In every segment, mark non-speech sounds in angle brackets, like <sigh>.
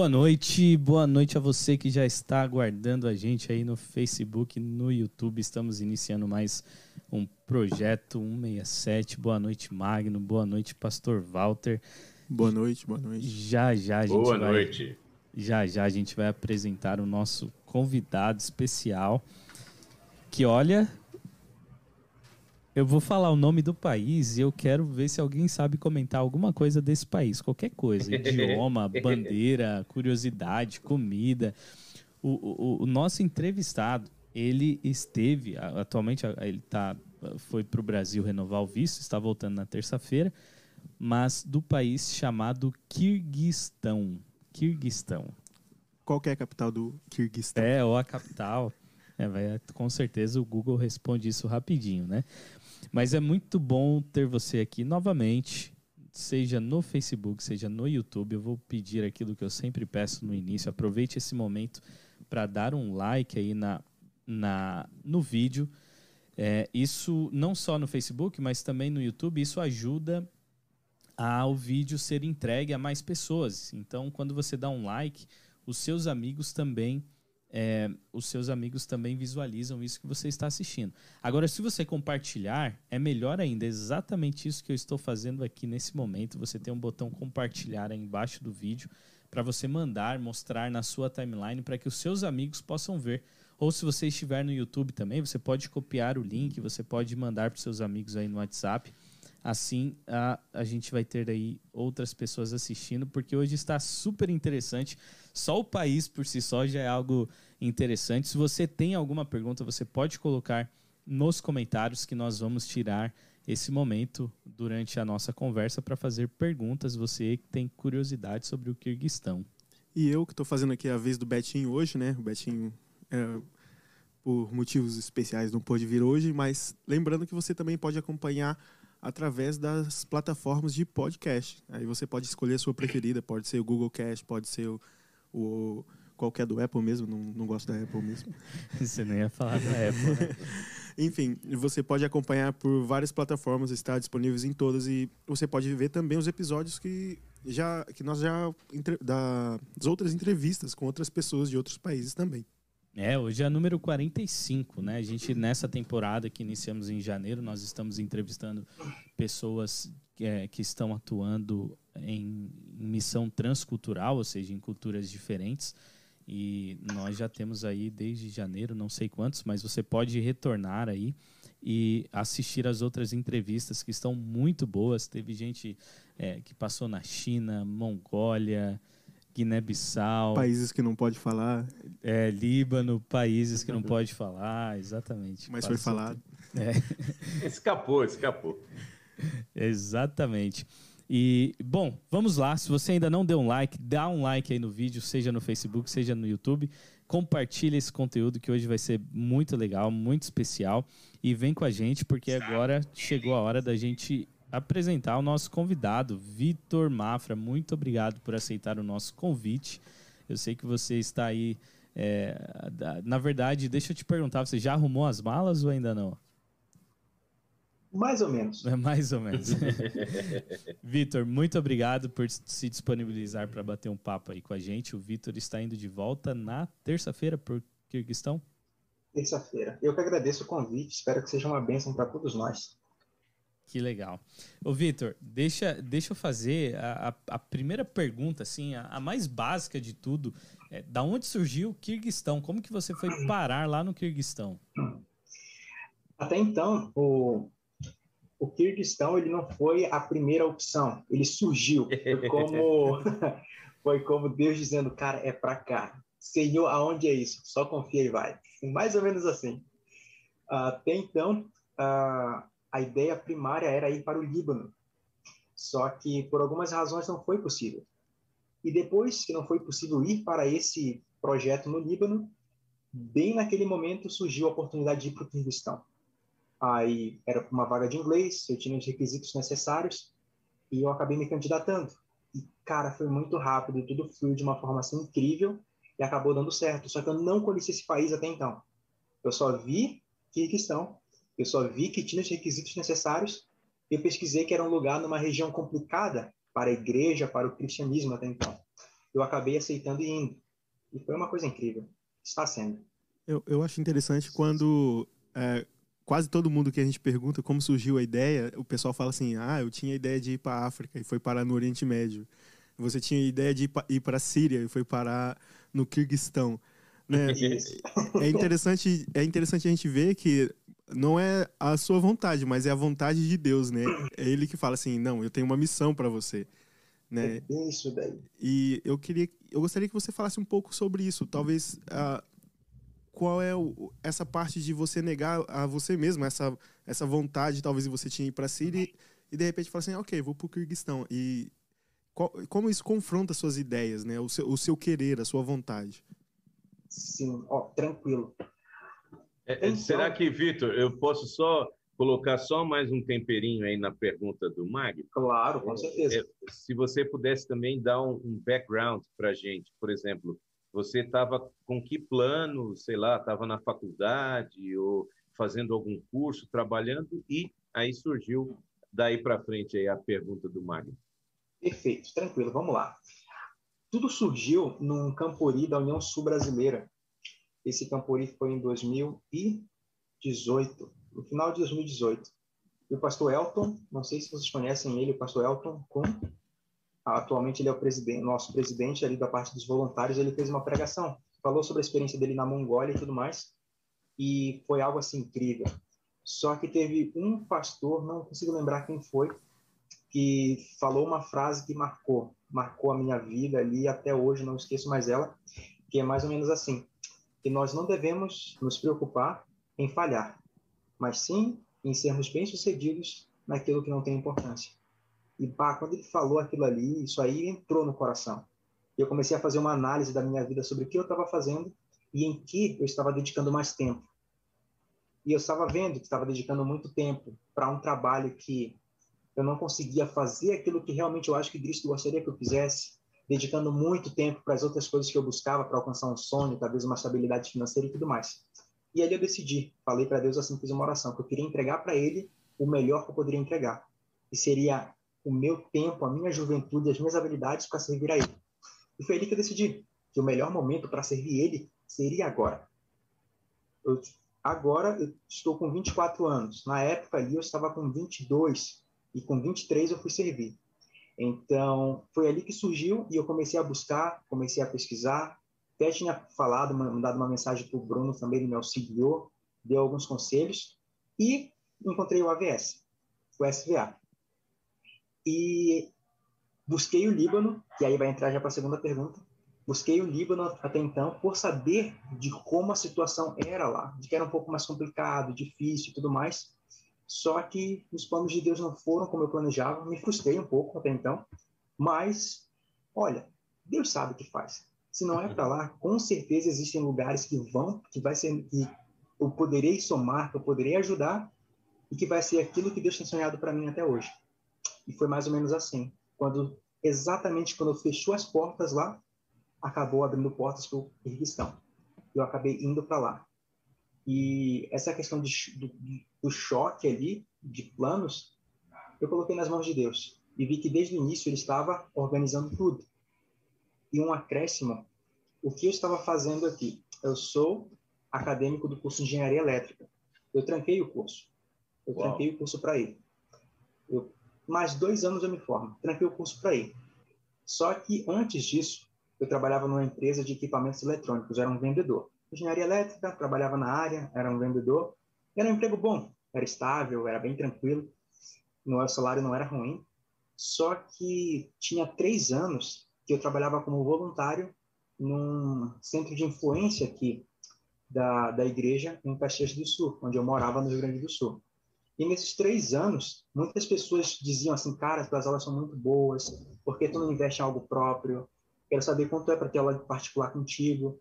Boa noite, boa noite a você que já está aguardando a gente aí no Facebook, no YouTube. Estamos iniciando mais um projeto 167. Boa noite, Magno. Boa noite, Pastor Walter. Boa noite, boa noite. Já já a gente Boa vai, noite. Já já a gente vai apresentar o nosso convidado especial. Que olha, eu vou falar o nome do país e eu quero ver se alguém sabe comentar alguma coisa desse país, qualquer coisa, <laughs> idioma, bandeira, curiosidade, comida. O, o, o nosso entrevistado, ele esteve, atualmente ele tá, foi para o Brasil renovar o visto, está voltando na terça-feira, mas do país chamado Kirguistão. Kirguistão. Qual que é a capital do Kirguistão? É, ou a capital. É, vai, com certeza o Google responde isso rapidinho, né? Mas é muito bom ter você aqui novamente, seja no Facebook, seja no YouTube. Eu vou pedir aquilo que eu sempre peço no início. Aproveite esse momento para dar um like aí na, na, no vídeo. É, isso não só no Facebook, mas também no YouTube. Isso ajuda ao vídeo ser entregue a mais pessoas. Então, quando você dá um like, os seus amigos também é, os seus amigos também visualizam isso que você está assistindo. Agora, se você compartilhar, é melhor ainda. É exatamente isso que eu estou fazendo aqui nesse momento. Você tem um botão compartilhar aí embaixo do vídeo para você mandar, mostrar na sua timeline para que os seus amigos possam ver. Ou se você estiver no YouTube também, você pode copiar o link, você pode mandar para os seus amigos aí no WhatsApp. Assim, a, a gente vai ter aí outras pessoas assistindo, porque hoje está super interessante. Só o país por si só já é algo interessante. Se você tem alguma pergunta, você pode colocar nos comentários que nós vamos tirar esse momento durante a nossa conversa para fazer perguntas. Você que tem curiosidade sobre o Kirguistão. E eu que estou fazendo aqui a vez do Betinho hoje, né? O Betinho, é, por motivos especiais, não pôde vir hoje, mas lembrando que você também pode acompanhar através das plataformas de podcast. Aí você pode escolher a sua preferida, pode ser o Google Cast, pode ser o, o qualquer do Apple mesmo, não, não gosto da Apple mesmo. <laughs> Você nem ia falar da Apple, né? <laughs> Enfim, você pode acompanhar por várias plataformas, está disponíveis em todas e você pode ver também os episódios que já que nós já entre- da- das outras entrevistas com outras pessoas de outros países também. É, hoje é número 45, né? A gente, nessa temporada que iniciamos em janeiro, nós estamos entrevistando pessoas que, é, que estão atuando em, em missão transcultural, ou seja, em culturas diferentes. E nós já temos aí desde janeiro, não sei quantos, mas você pode retornar aí e assistir as outras entrevistas que estão muito boas. Teve gente é, que passou na China, Mongólia, Guiné-Bissau. Países que não pode falar, É, Líbano, países que não pode falar, exatamente. mas foi falado. É, <laughs> Escapou, escapou. exatamente. E, bom, vamos lá. Se você ainda não deu um like, dá um like aí no vídeo, seja no Facebook, seja no YouTube. Compartilha esse conteúdo que hoje vai ser muito legal, muito especial. E vem com a gente, porque agora chegou a hora da gente apresentar o nosso convidado, Vitor Mafra. Muito obrigado por aceitar o nosso convite. Eu sei que você está aí. é, na verdade, deixa eu te perguntar, você já arrumou as malas ou ainda não? Mais ou menos. É <laughs> mais ou menos. <laughs> Vitor, muito obrigado por se disponibilizar para bater um papo aí com a gente. O Vitor está indo de volta na terça-feira por Kirguistão. Terça-feira. Eu que agradeço o convite, espero que seja uma bênção para todos nós. Que legal. Ô, Vitor, deixa, deixa eu fazer a, a- a primeira pergunta, assim, a, a mais básica de tudo. É, da onde surgiu o Kirguistão? Como que você foi parar lá no Kirguistão? Até então, o, o Kirguistão ele não foi a primeira opção, ele surgiu. Foi como, <laughs> foi como Deus dizendo, cara, é para cá. Senhor, aonde é isso? Só confia e vai. Mais ou menos assim. Até então, a, a ideia primária era ir para o Líbano. Só que por algumas razões não foi possível. E depois que não foi possível ir para esse projeto no Líbano, bem naquele momento surgiu a oportunidade de ir para o Kirguistão. Aí era uma vaga de inglês, eu tinha os requisitos necessários e eu acabei me candidatando. E, cara, foi muito rápido, tudo fluiu de uma forma assim incrível e acabou dando certo. Só que eu não conhecia esse país até então. Eu só vi Kirguistão, eu só vi que tinha os requisitos necessários e eu pesquisei que era um lugar numa região complicada para a igreja, para o cristianismo até então. eu acabei aceitando e indo. E foi uma coisa incrível. Está sendo. Eu, eu acho interessante quando é, quase todo mundo que a gente pergunta como surgiu a ideia, o pessoal fala assim: ah, eu tinha a ideia de ir para a África e foi parar no Oriente Médio. Você tinha a ideia de ir para a Síria e foi parar no Kirguistão. Né? <laughs> é interessante é interessante a gente ver que não é a sua vontade, mas é a vontade de Deus, né? É ele que fala assim: "Não, eu tenho uma missão para você". Né? É isso daí. E eu queria eu gostaria que você falasse um pouco sobre isso, talvez uh, qual é o, essa parte de você negar a você mesmo essa essa vontade talvez você tinha ir para a Síria e, e de repente falar assim: "OK, vou para o Kirguistão". E qual, como isso confronta suas ideias, né? O seu, o seu querer, a sua vontade. Sim, ó, tranquilo. É, é, então... Será que, Vitor, eu posso só colocar só mais um temperinho aí na pergunta do Mag? Claro, com certeza. É, se você pudesse também dar um, background para a gente, por exemplo, você estava com que plano, sei lá, estava na faculdade ou fazendo algum curso, trabalhando, e aí surgiu daí para frente aí a pergunta do Mag. Perfeito, tranquilo, vamos lá. Tudo surgiu num Campori da União Sul Brasileira. Esse Campori foi em 2018, no final de 2018. E o pastor Elton, não sei se vocês conhecem ele, o pastor Elton Kuhn, atualmente ele é o presidente, nosso presidente ali da parte dos voluntários, ele fez uma pregação, falou sobre a experiência dele na Mongólia e tudo mais, e foi algo assim incrível. Só que teve um pastor, não consigo lembrar quem foi, que falou uma frase que marcou, marcou a minha vida ali até hoje, não esqueço mais ela, que é mais ou menos assim, que nós não devemos nos preocupar em falhar, mas sim em sermos bem-sucedidos naquilo que não tem importância. E pá, quando ele falou aquilo ali, isso aí entrou no coração. Eu comecei a fazer uma análise da minha vida sobre o que eu estava fazendo e em que eu estava dedicando mais tempo. E eu estava vendo que estava dedicando muito tempo para um trabalho que eu não conseguia fazer aquilo que realmente eu acho que Cristo gostaria que eu fizesse, dedicando muito tempo para as outras coisas que eu buscava para alcançar um sonho, talvez uma estabilidade financeira e tudo mais. E ali eu decidi, falei para Deus assim, fiz uma oração, que eu queria entregar para Ele o melhor que eu poderia entregar. E seria o meu tempo, a minha juventude, as minhas habilidades para servir a Ele. E foi ali que eu decidi que o melhor momento para servir Ele seria agora. Eu, agora eu estou com 24 anos. Na época ali eu estava com 22 e com 23 eu fui servir. Então, foi ali que surgiu e eu comecei a buscar, comecei a pesquisar. Até tinha falado, mandado uma mensagem para o Bruno também, ele me auxiliou, deu alguns conselhos e encontrei o AVS, o SVA. E busquei o Líbano, que aí vai entrar já para a segunda pergunta. Busquei o Líbano até então por saber de como a situação era lá, de que era um pouco mais complicado, difícil e tudo mais. Só que os planos de Deus não foram como eu planejava, me frustrei um pouco até então, mas olha, Deus sabe o que faz. Se não é para lá, com certeza existem lugares que vão, que vai ser que eu poderei somar, que eu poderei ajudar e que vai ser aquilo que Deus tem sonhado para mim até hoje. E foi mais ou menos assim, quando exatamente quando fechou as portas lá, acabou abrindo portas para o Kirguistão. Eu acabei indo para lá. E essa questão de, do, do choque ali, de planos, eu coloquei nas mãos de Deus. E vi que desde o início ele estava organizando tudo. E um acréscimo, o que eu estava fazendo aqui? Eu sou acadêmico do curso de Engenharia Elétrica. Eu tranquei o curso. Eu Uau. tranquei o curso para ir. Eu, mais dois anos eu me formo. Tranquei o curso para ir. Só que antes disso, eu trabalhava numa empresa de equipamentos eletrônicos. Eu era um vendedor engenharia elétrica, trabalhava na área, era um vendedor. Era um emprego bom, era estável, era bem tranquilo. O salário não era ruim. Só que tinha três anos que eu trabalhava como voluntário num centro de influência aqui da, da igreja em Caxias do Sul, onde eu morava no Rio Grande do Sul. E nesses três anos, muitas pessoas diziam assim, cara, as aulas são muito boas, por que tu não investe em algo próprio? Quero saber quanto é para ter aula particular contigo.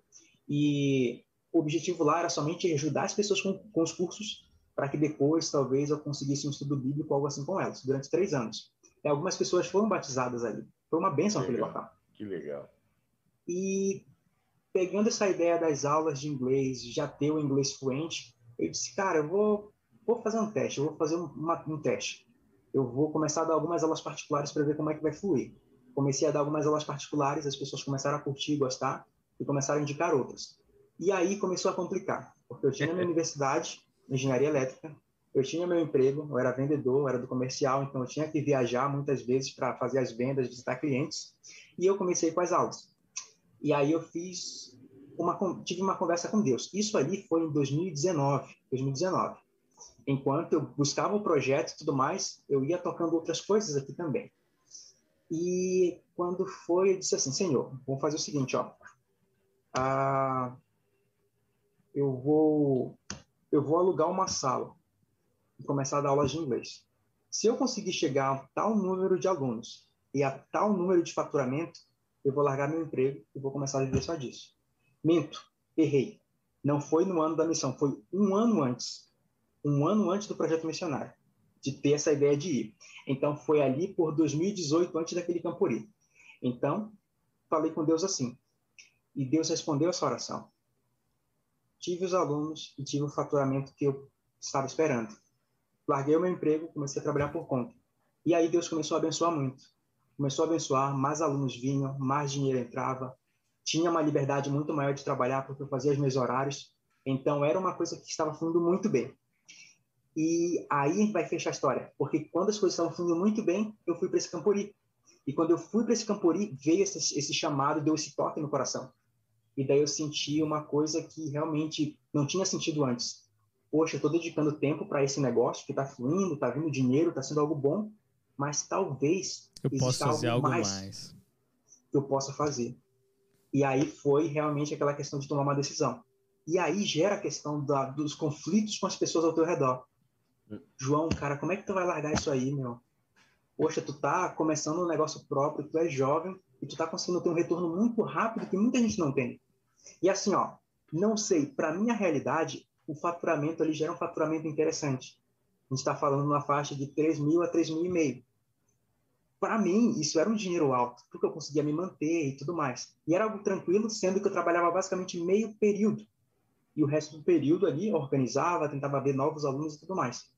E o objetivo lá era somente ajudar as pessoas com, com os cursos para que depois, talvez, eu conseguisse um estudo bíblico, algo assim com elas, durante três anos. E algumas pessoas foram batizadas ali. Foi uma benção aquele local. Que legal. E pegando essa ideia das aulas de inglês, já ter o inglês fluente, eu disse, cara, eu vou, vou fazer um teste, eu vou fazer um, uma, um teste. Eu vou começar a dar algumas aulas particulares para ver como é que vai fluir. comecei a dar algumas aulas particulares, as pessoas começaram a curtir, gostar e começaram a indicar outras. E aí começou a complicar, porque eu tinha minha <laughs> universidade engenharia elétrica, eu tinha meu emprego, eu era vendedor, eu era do comercial, então eu tinha que viajar muitas vezes para fazer as vendas, visitar clientes, e eu comecei com as aulas. E aí eu fiz uma tive uma conversa com Deus. Isso ali foi em 2019, 2019. Enquanto eu buscava o projeto e tudo mais, eu ia tocando outras coisas aqui também. E quando foi, eu disse assim, Senhor, vamos fazer o seguinte, ó. Ah, eu vou eu vou alugar uma sala e começar a dar aulas de inglês. Se eu conseguir chegar a tal número de alunos e a tal número de faturamento, eu vou largar meu emprego e vou começar a viver só disso. Minto, errei. Não foi no ano da missão, foi um ano antes. Um ano antes do projeto missionário, de ter essa ideia de ir. Então, foi ali por 2018, antes daquele Campuri. Então, falei com Deus assim. E Deus respondeu essa oração. Tive os alunos e tive o faturamento que eu estava esperando. Larguei o meu emprego, comecei a trabalhar por conta. E aí Deus começou a abençoar muito. Começou a abençoar, mais alunos vinham, mais dinheiro entrava. Tinha uma liberdade muito maior de trabalhar porque eu fazia os meus horários. Então era uma coisa que estava fluindo muito bem. E aí vai fechar a história, porque quando as coisas estavam fluindo muito bem, eu fui para esse Campori. E quando eu fui para esse Campori, veio esse, esse chamado, deu esse toque no coração. E daí eu senti uma coisa que realmente não tinha sentido antes poxa, eu estou dedicando tempo para esse negócio que está fluindo, está vindo dinheiro, está sendo algo bom, mas talvez eu possa fazer algo, algo mais, mais que eu possa fazer. E aí foi realmente aquela questão de tomar uma decisão. E aí gera a questão da, dos conflitos com as pessoas ao teu redor. João, cara, como é que tu vai largar isso aí, meu? Poxa, tu tá começando um negócio próprio, tu é jovem e tu tá conseguindo ter um retorno muito rápido que muita gente não tem. E assim, ó, não sei, para minha realidade, o faturamento ali gera um faturamento interessante. A gente está falando numa faixa de 3 mil a 3 mil e meio. Para mim, isso era um dinheiro alto, porque eu conseguia me manter e tudo mais. E era algo tranquilo, sendo que eu trabalhava basicamente meio período. E o resto do período ali, organizava, tentava ver novos alunos e tudo mais.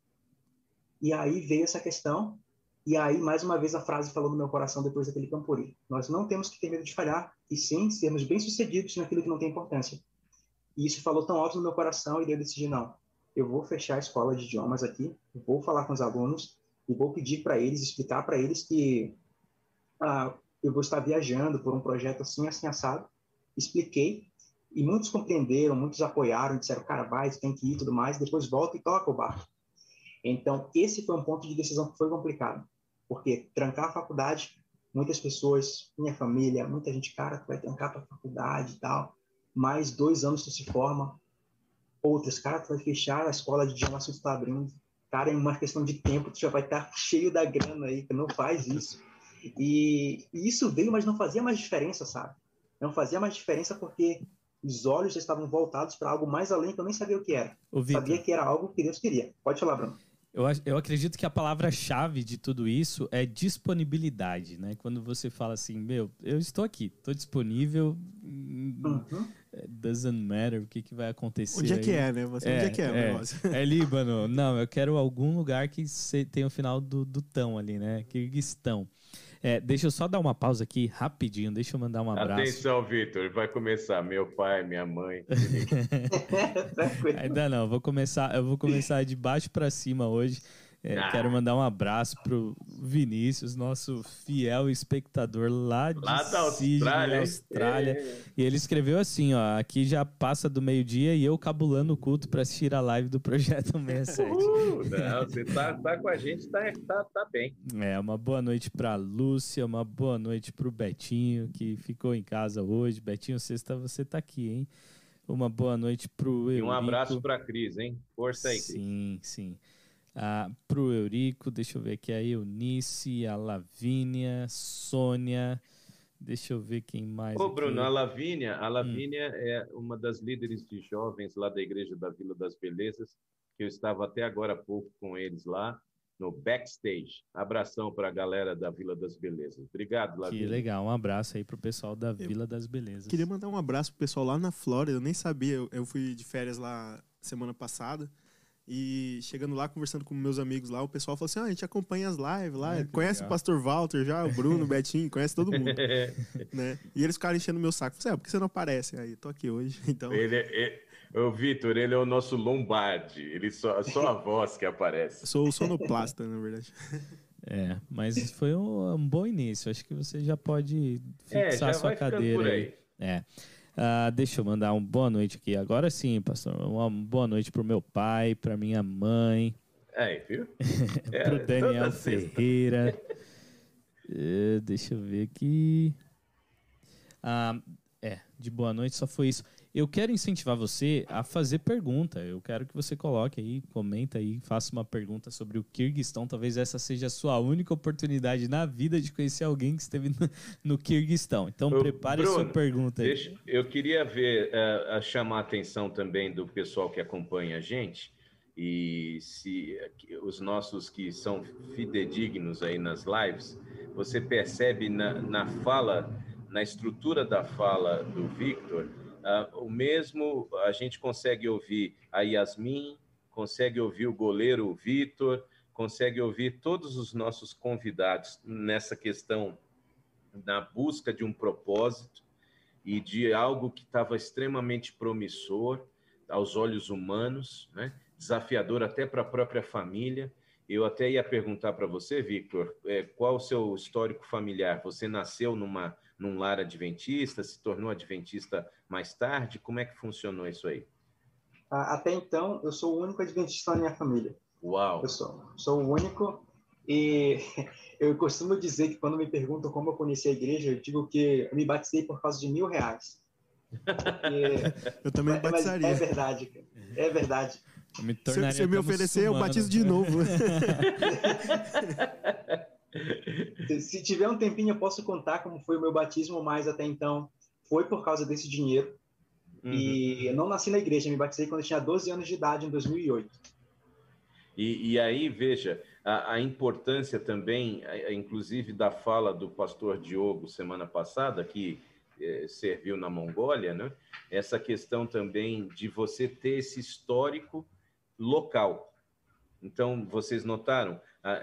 E aí veio essa questão, e aí, mais uma vez, a frase falou no meu coração depois daquele Campuri. Nós não temos que ter medo de falhar, e sim sermos bem-sucedidos naquilo que não tem importância. E isso falou tão alto no meu coração e eu decidi, não, eu vou fechar a escola de idiomas aqui, vou falar com os alunos e vou pedir para eles, explicar para eles que ah, eu vou estar viajando por um projeto assim, assim, assado. Expliquei e muitos compreenderam, muitos apoiaram, disseram, cara, vai, tem que ir e tudo mais, depois volta e toca o barco. Então, esse foi um ponto de decisão que foi complicado, porque trancar a faculdade, muitas pessoas, minha família, muita gente, cara, tu vai trancar a tua faculdade e tal, mais dois anos tu se forma, outros, cara, tu vai fechar a escola de idiomas que tu tá abrindo, cara, em uma questão de tempo tu já vai estar <laughs> cheio da grana aí, tu não faz isso. E, e isso veio, mas não fazia mais diferença, sabe? Não fazia mais diferença porque os olhos já estavam voltados para algo mais além que eu nem sabia o que era. O sabia que era algo que Deus queria. Pode falar, Bruno. Eu, eu acredito que a palavra-chave de tudo isso é disponibilidade, né? Quando você fala assim, meu, eu estou aqui, estou disponível, uhum. doesn't matter o que, que vai acontecer. Onde é que é, né? Você, é, onde é que é, é o negócio? <laughs> É Líbano. <laughs> Não, eu quero algum lugar que tem o final do, do tão ali, né? Kirguistão. É, deixa eu só dar uma pausa aqui, rapidinho. Deixa eu mandar um abraço. Atenção, Vitor. Vai começar. Meu pai, minha mãe. <laughs> Ainda não. Vou começar, eu vou começar de baixo para cima hoje. É, ah. Quero mandar um abraço pro Vinícius, nosso fiel espectador lá de lá da Austrália. Austrália. É. E ele escreveu assim, ó, aqui já passa do meio-dia e eu cabulando o culto para assistir a live do Projeto 67. <laughs> Uh, não, você tá, tá com a gente, tá, tá, tá bem. É, uma boa noite pra Lúcia, uma boa noite pro Betinho, que ficou em casa hoje. Betinho, sexta você tá aqui, hein? Uma boa noite pro Eurico. E um abraço pra Cris, hein? Força aí, Cris. Sim, sim ah, pro Eurico, deixa eu ver aqui, a Eunice, a Lavínia, Sônia, deixa eu ver quem mais. Ô, aqui. Bruno, a Lavínia, a hum. Lavínia hum. é uma das líderes de jovens lá da Igreja da Vila das Belezas, que eu estava até agora há pouco com eles lá, no backstage. Abração para a galera da Vila das Belezas. Obrigado, Lavínia. Que legal, um abraço aí pro pessoal da Vila das Belezas. Queria mandar um abraço pro pessoal lá na Flórida, eu nem sabia, eu fui de férias lá semana passada, E chegando lá, conversando com meus amigos lá, o pessoal falou assim: ah, a gente acompanha as lives lá, É, conhece legal. o Pastor Walter já, o Bruno, o <laughs> Betinho, conhece todo mundo. <laughs> né? E eles ficaram enchendo meu saco. Falei, assim, ah, por que você não aparece? Aí, tô aqui hoje, <laughs> então. Ele é, é- o Vitor, ele é o nosso Lombardi. Ele só, só a voz que aparece. Eu sou o sonoplasta, na verdade. É, mas foi um, um bom início. Acho que você já pode É, fixar já sua cadeira por aí. aí. É. Ah, deixa eu mandar uma boa noite aqui. Agora sim, pastor. Uma boa noite pro meu pai, pra minha mãe, Aí, viu? <laughs> É, pro Daniel toda sexta. Ferreira. É, <laughs> deixa eu ver aqui. Ah, é, de boa noite só foi isso. Eu quero incentivar você a fazer pergunta. Eu quero que você coloque aí, comenta aí, faça uma pergunta sobre o Kirguistão. Talvez essa seja a sua única oportunidade na vida de conhecer alguém que esteve no, no Kirguistão. Então Ô, prepare a sua Bruno, pergunta aí. Deixa, eu queria ver, a chamar a atenção também do pessoal que acompanha a gente e se os nossos que são fidedignos aí nas lives, você percebe na, na fala, na estrutura da fala do Victor, o mesmo a gente consegue ouvir a Yasmin, consegue ouvir o goleiro Vitor, consegue ouvir todos os nossos convidados nessa questão na busca de um propósito e de algo que estava extremamente promissor aos olhos humanos, né? desafiador até para a própria família. Eu até ia perguntar para você, Victor, é, qual o seu histórico familiar? Você nasceu numa, num lar adventista, se tornou adventista mais tarde? Como é que funcionou isso aí? Até então, eu sou o único adventista na minha família. Uau! Eu sou, sou o único. E <laughs> eu costumo dizer que quando me perguntam como eu conheci a igreja, eu digo que eu me batizei por causa de mil reais. Porque- <laughs> Eu também mas- mas batizaria. é verdade, cara. É verdade. Eu me Se você me oferecer, eu batizo de novo. <laughs> Se- tiver um tempinho, eu posso contar como foi o meu batismo, mas até então foi por causa desse dinheiro. Uhum. E eu não nasci na igreja, me batizei quando eu tinha 12 anos de idade, em 2008. E, e aí, veja, a, a importância também, inclusive, da fala do pastor Diogo semana passada, que eh, serviu na Mongólia, né? essa questão também de você ter esse histórico local. Então, vocês notaram,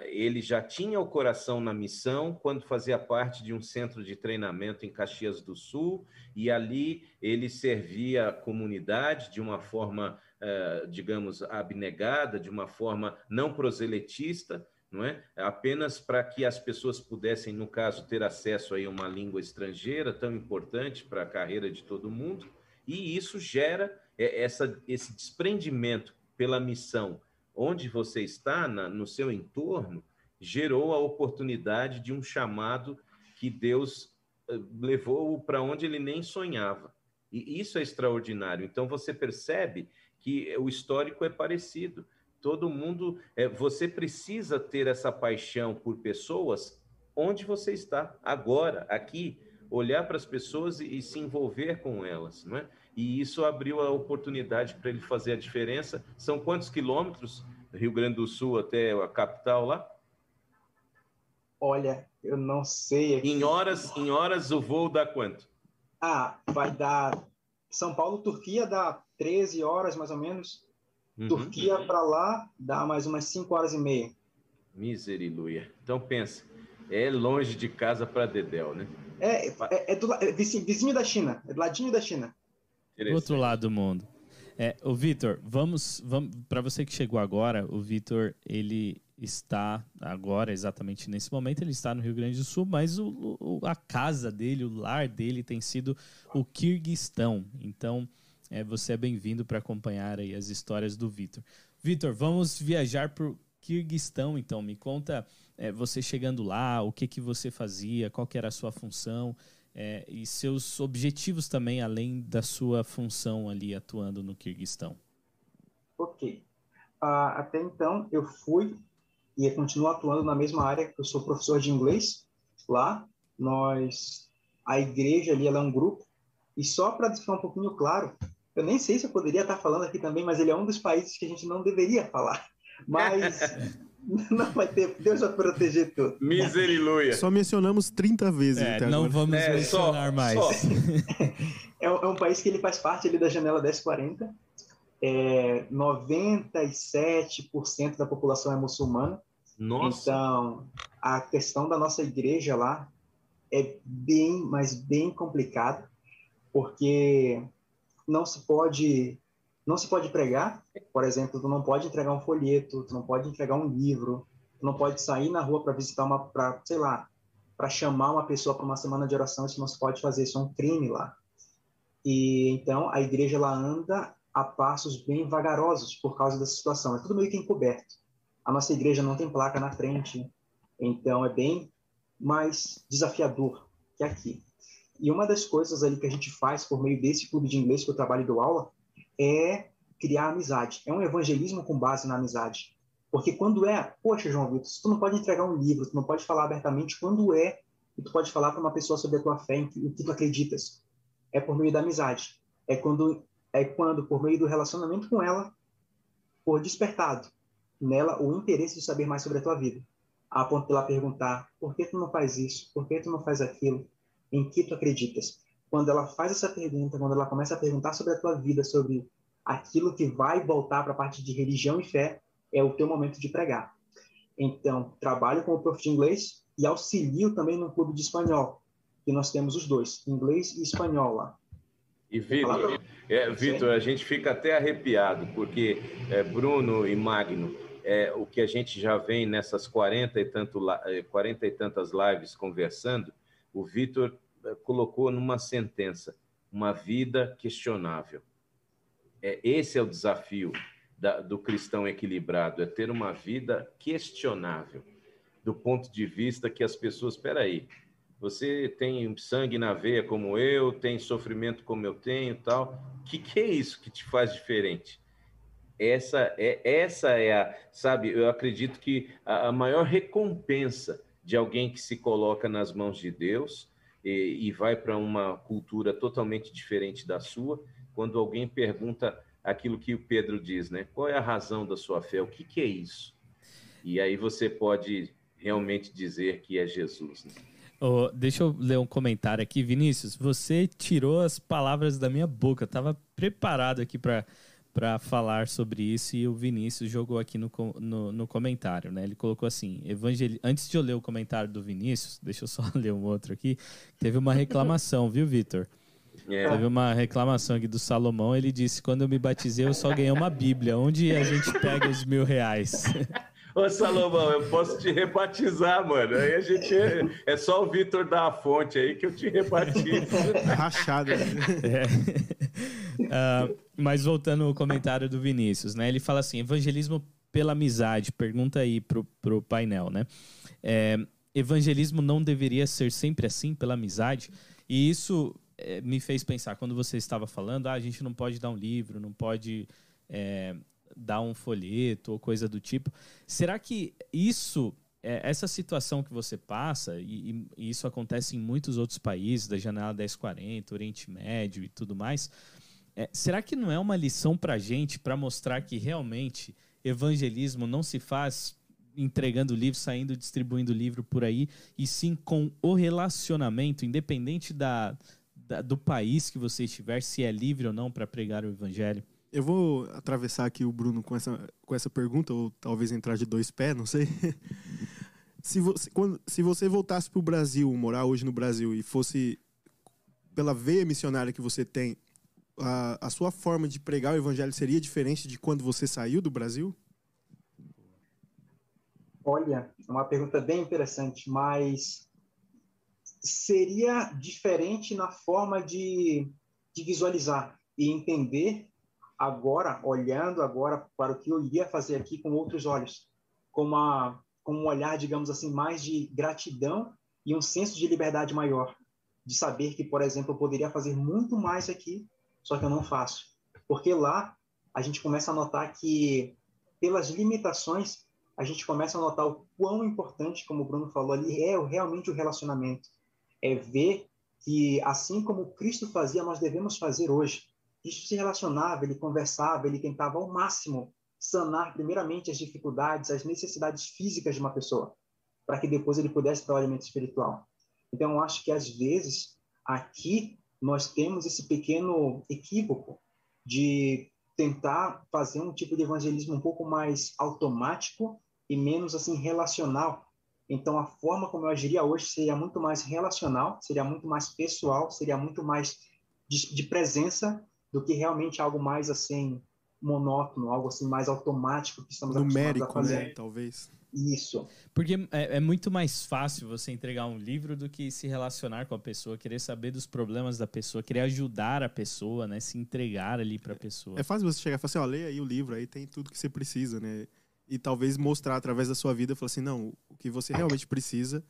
ele já tinha o coração na missão quando fazia parte de um centro de treinamento em Caxias do Sul, e ali ele servia a comunidade de uma forma eh, digamos, abnegada, de uma forma não proselitista, não é? Apenas para que as pessoas pudessem, no caso, ter acesso a uma língua estrangeira tão importante para a carreira de todo mundo, e isso gera eh, essa, esse desprendimento pela missão onde você está, na, no seu entorno, gerou a oportunidade de um chamado que Deus eh, levou para onde ele nem sonhava. E isso é extraordinário. Então você percebe que o histórico é parecido. Todo mundo, é, você precisa ter essa paixão por pessoas onde você está, agora, aqui, olhar para as pessoas e, e se envolver com elas, não é? E isso abriu a oportunidade para ele fazer a diferença. São quantos quilômetros do Rio Grande do Sul até a capital lá? Olha, eu não sei. aqui. Em horas, em horas o voo dá quanto? Ah, vai dar. São Paulo, Turquia dá 13 horas mais ou menos. Uhum. Turquia para lá dá mais umas 5 horas e meia. Miseriluia. Então pensa, é longe de casa para Dedéu, né? É, é, é, do, é vizinho, vizinho da China, é do ladinho da China. Do outro lado do mundo. É, o Vitor, vamos, vamos para você que chegou agora, o Vitor, ele está agora, exatamente nesse momento, ele está no Rio Grande do Sul, mas o, o- a casa dele, o lar dele tem sido o Kirguistão. Então, é, você é bem-vindo para acompanhar aí as histórias do Vitor. Vitor, vamos viajar para o Kirguistão, então. Me conta é, você chegando lá, o que, que você fazia, qual que era a sua função, é, e seus objetivos também, além da sua função ali atuando no Kirguistão. Ok. Ah, até então, eu fui e continuo atuando na mesma área que eu sou professor de inglês lá. Nós, a igreja ali, ela é um grupo. E só para ficar um pouquinho claro, eu nem sei se eu poderia estar falando aqui também, mas ele é um dos países que a gente não deveria falar. <laughs> Mas <laughs> não vai ter, Deus vai proteger tudo. Miseriluia. Só mencionamos 30 vezes É, até não agora. vamos É, mencionar só- mais. só. <laughs> É, um- é um país que ele faz parte ali da janela 1040. é, 97% da população é muçulmana. Nossa. Então, a questão da nossa igreja lá é bem, mas bem complicada, porque não se pode não se pode pregar, por exemplo, tu não pode entregar um folheto, tu não pode entregar um livro, tu não pode sair na rua para visitar uma, para sei lá, para chamar uma pessoa para uma semana de oração, isso não se pode fazer, isso é um crime lá. E então a igreja lá anda a passos bem vagarosos por causa dessa situação. É tudo meio que encoberto. A nossa igreja não tem placa na frente, então é bem mais desafiador que aqui. E uma das coisas ali que a gente faz por meio desse clube de inglês que eu trabalho e dou aula é criar amizade. É um evangelismo com base na amizade. Porque quando é, poxa, João Vitor, tu não pode entregar um livro, tu não pode falar abertamente quando é tu pode falar para uma pessoa sobre a tua fé, em que, o que tu acreditas. É por meio da amizade. É quando, é quando, por meio do relacionamento com ela, for despertado nela o interesse de saber mais sobre a tua vida. A ponto de ela perguntar, por que tu não faz isso? Por que tu não faz aquilo? Em que tu acreditas? Quando ela faz essa pergunta, quando ela começa a perguntar sobre a tua vida, sobre aquilo que vai voltar para a parte de religião e fé, é o teu momento de pregar. Então, trabalho com o prof de inglês e auxilio também no clube de espanhol, que nós temos os dois, inglês e espanhol lá. E Vitor, é, Vitor, a gente fica até arrepiado, porque é, Bruno e Magno, é, o que a gente já vem nessas 40 e, tanto, 40 e tantas lives conversando, o Vitor é, colocou numa sentença, uma vida questionável. É, esse é o desafio da, do cristão equilibrado, é ter uma vida questionável, do ponto de vista que as pessoas, espera aí, você tem sangue na veia como eu, tem sofrimento como eu tenho, tal. O que, que é isso que te faz diferente? Essa é essa é a, sabe? Eu acredito que a, a maior recompensa de alguém que se coloca nas mãos de Deus e, e vai para uma cultura totalmente diferente da sua, quando alguém pergunta aquilo que o Pedro diz, né? Qual é a razão da sua fé? O que, que é isso? E aí você pode realmente dizer que é Jesus. Né? Oh, deixa eu ler um comentário aqui, Vinícius. Você tirou as palavras da minha boca. Eu tava preparado aqui para para falar sobre isso e o Vinícius jogou aqui no, no, no comentário, né? Ele colocou assim, evangel... antes de eu ler o comentário do Vinícius, <laughs> deixa eu só <laughs> ler um outro aqui, teve uma reclamação, viu, Vitor? É. Teve uma reclamação aqui do Salomão. Ele disse: quando eu me batizei, eu só ganhei uma Bíblia. Onde a gente pega os mil reais? <laughs> Ô, Salomão, eu posso te rebatizar, mano. Aí a gente. É, é só o Vitor da fonte aí que eu te rebatizo. Rachado. É. Uh, <laughs> mas voltando ao comentário do Vinícius, né? Ele fala assim: evangelismo pela amizade. Pergunta aí pro, pro painel, né? É, evangelismo não deveria ser sempre assim, pela amizade? E isso é, me fez pensar, quando você estava falando, ah, a gente não pode dar um livro, não pode é, dar um folheto ou coisa do tipo. Será que isso, é, essa situação que você passa, e, e, isso acontece em muitos outros países, da janela 1040, Oriente Médio e tudo mais, é, será que não é uma lição para a gente para mostrar que realmente evangelismo não se faz entregando livro, saindo distribuindo livro por aí, e sim com o relacionamento, independente da, da, do país que você estiver, se é livre ou não para pregar o evangelho? Eu vou atravessar aqui o Bruno com essa, com essa pergunta, ou talvez entrar de dois pés, não sei. <laughs> se, você, quando, se você voltasse para o Brasil, morar hoje no Brasil, e fosse pela veia missionária que você tem, a, a sua forma de pregar o evangelho seria diferente de quando você saiu do Brasil? Olha, é uma pergunta bem interessante, mas seria diferente na forma de, de visualizar e entender agora, olhando agora para o que eu ia fazer aqui com outros olhos, com, uma, com um olhar, digamos assim, mais de gratidão e um senso de liberdade maior, de saber que, por exemplo, eu poderia fazer muito mais aqui, só que eu não faço. Porque lá a gente começa a notar que, pelas limitações, a gente começa a notar o quão importante, como o Bruno falou ali, é realmente o relacionamento é ver que, assim como Cristo fazia, nós devemos fazer hoje. Cristo se relacionava, ele conversava, ele tentava ao máximo sanar, primeiramente, as dificuldades, as necessidades físicas de uma pessoa, para que depois ele pudesse dar o alimento espiritual. Então, acho que, às vezes, aqui nós temos esse pequeno equívoco de tentar fazer um tipo de evangelismo um pouco mais automático e menos assim relacional. Então a forma como eu agiria hoje seria muito mais relacional, seria muito mais pessoal, seria muito mais de, de presença do que realmente algo mais assim monótono, algo assim mais automático que estamos numérico, a fazer. Né? Talvez. Isso. Porque é, é, muito mais fácil você entregar um livro do que se relacionar com a pessoa, querer saber dos problemas da pessoa, querer ajudar a pessoa, né? Se entregar ali para a pessoa. É fácil você chegar e falar assim, ó, leia aí o livro, aí tem tudo que você precisa, né? E talvez mostrar através da sua vida, falar assim, não, o que você realmente precisa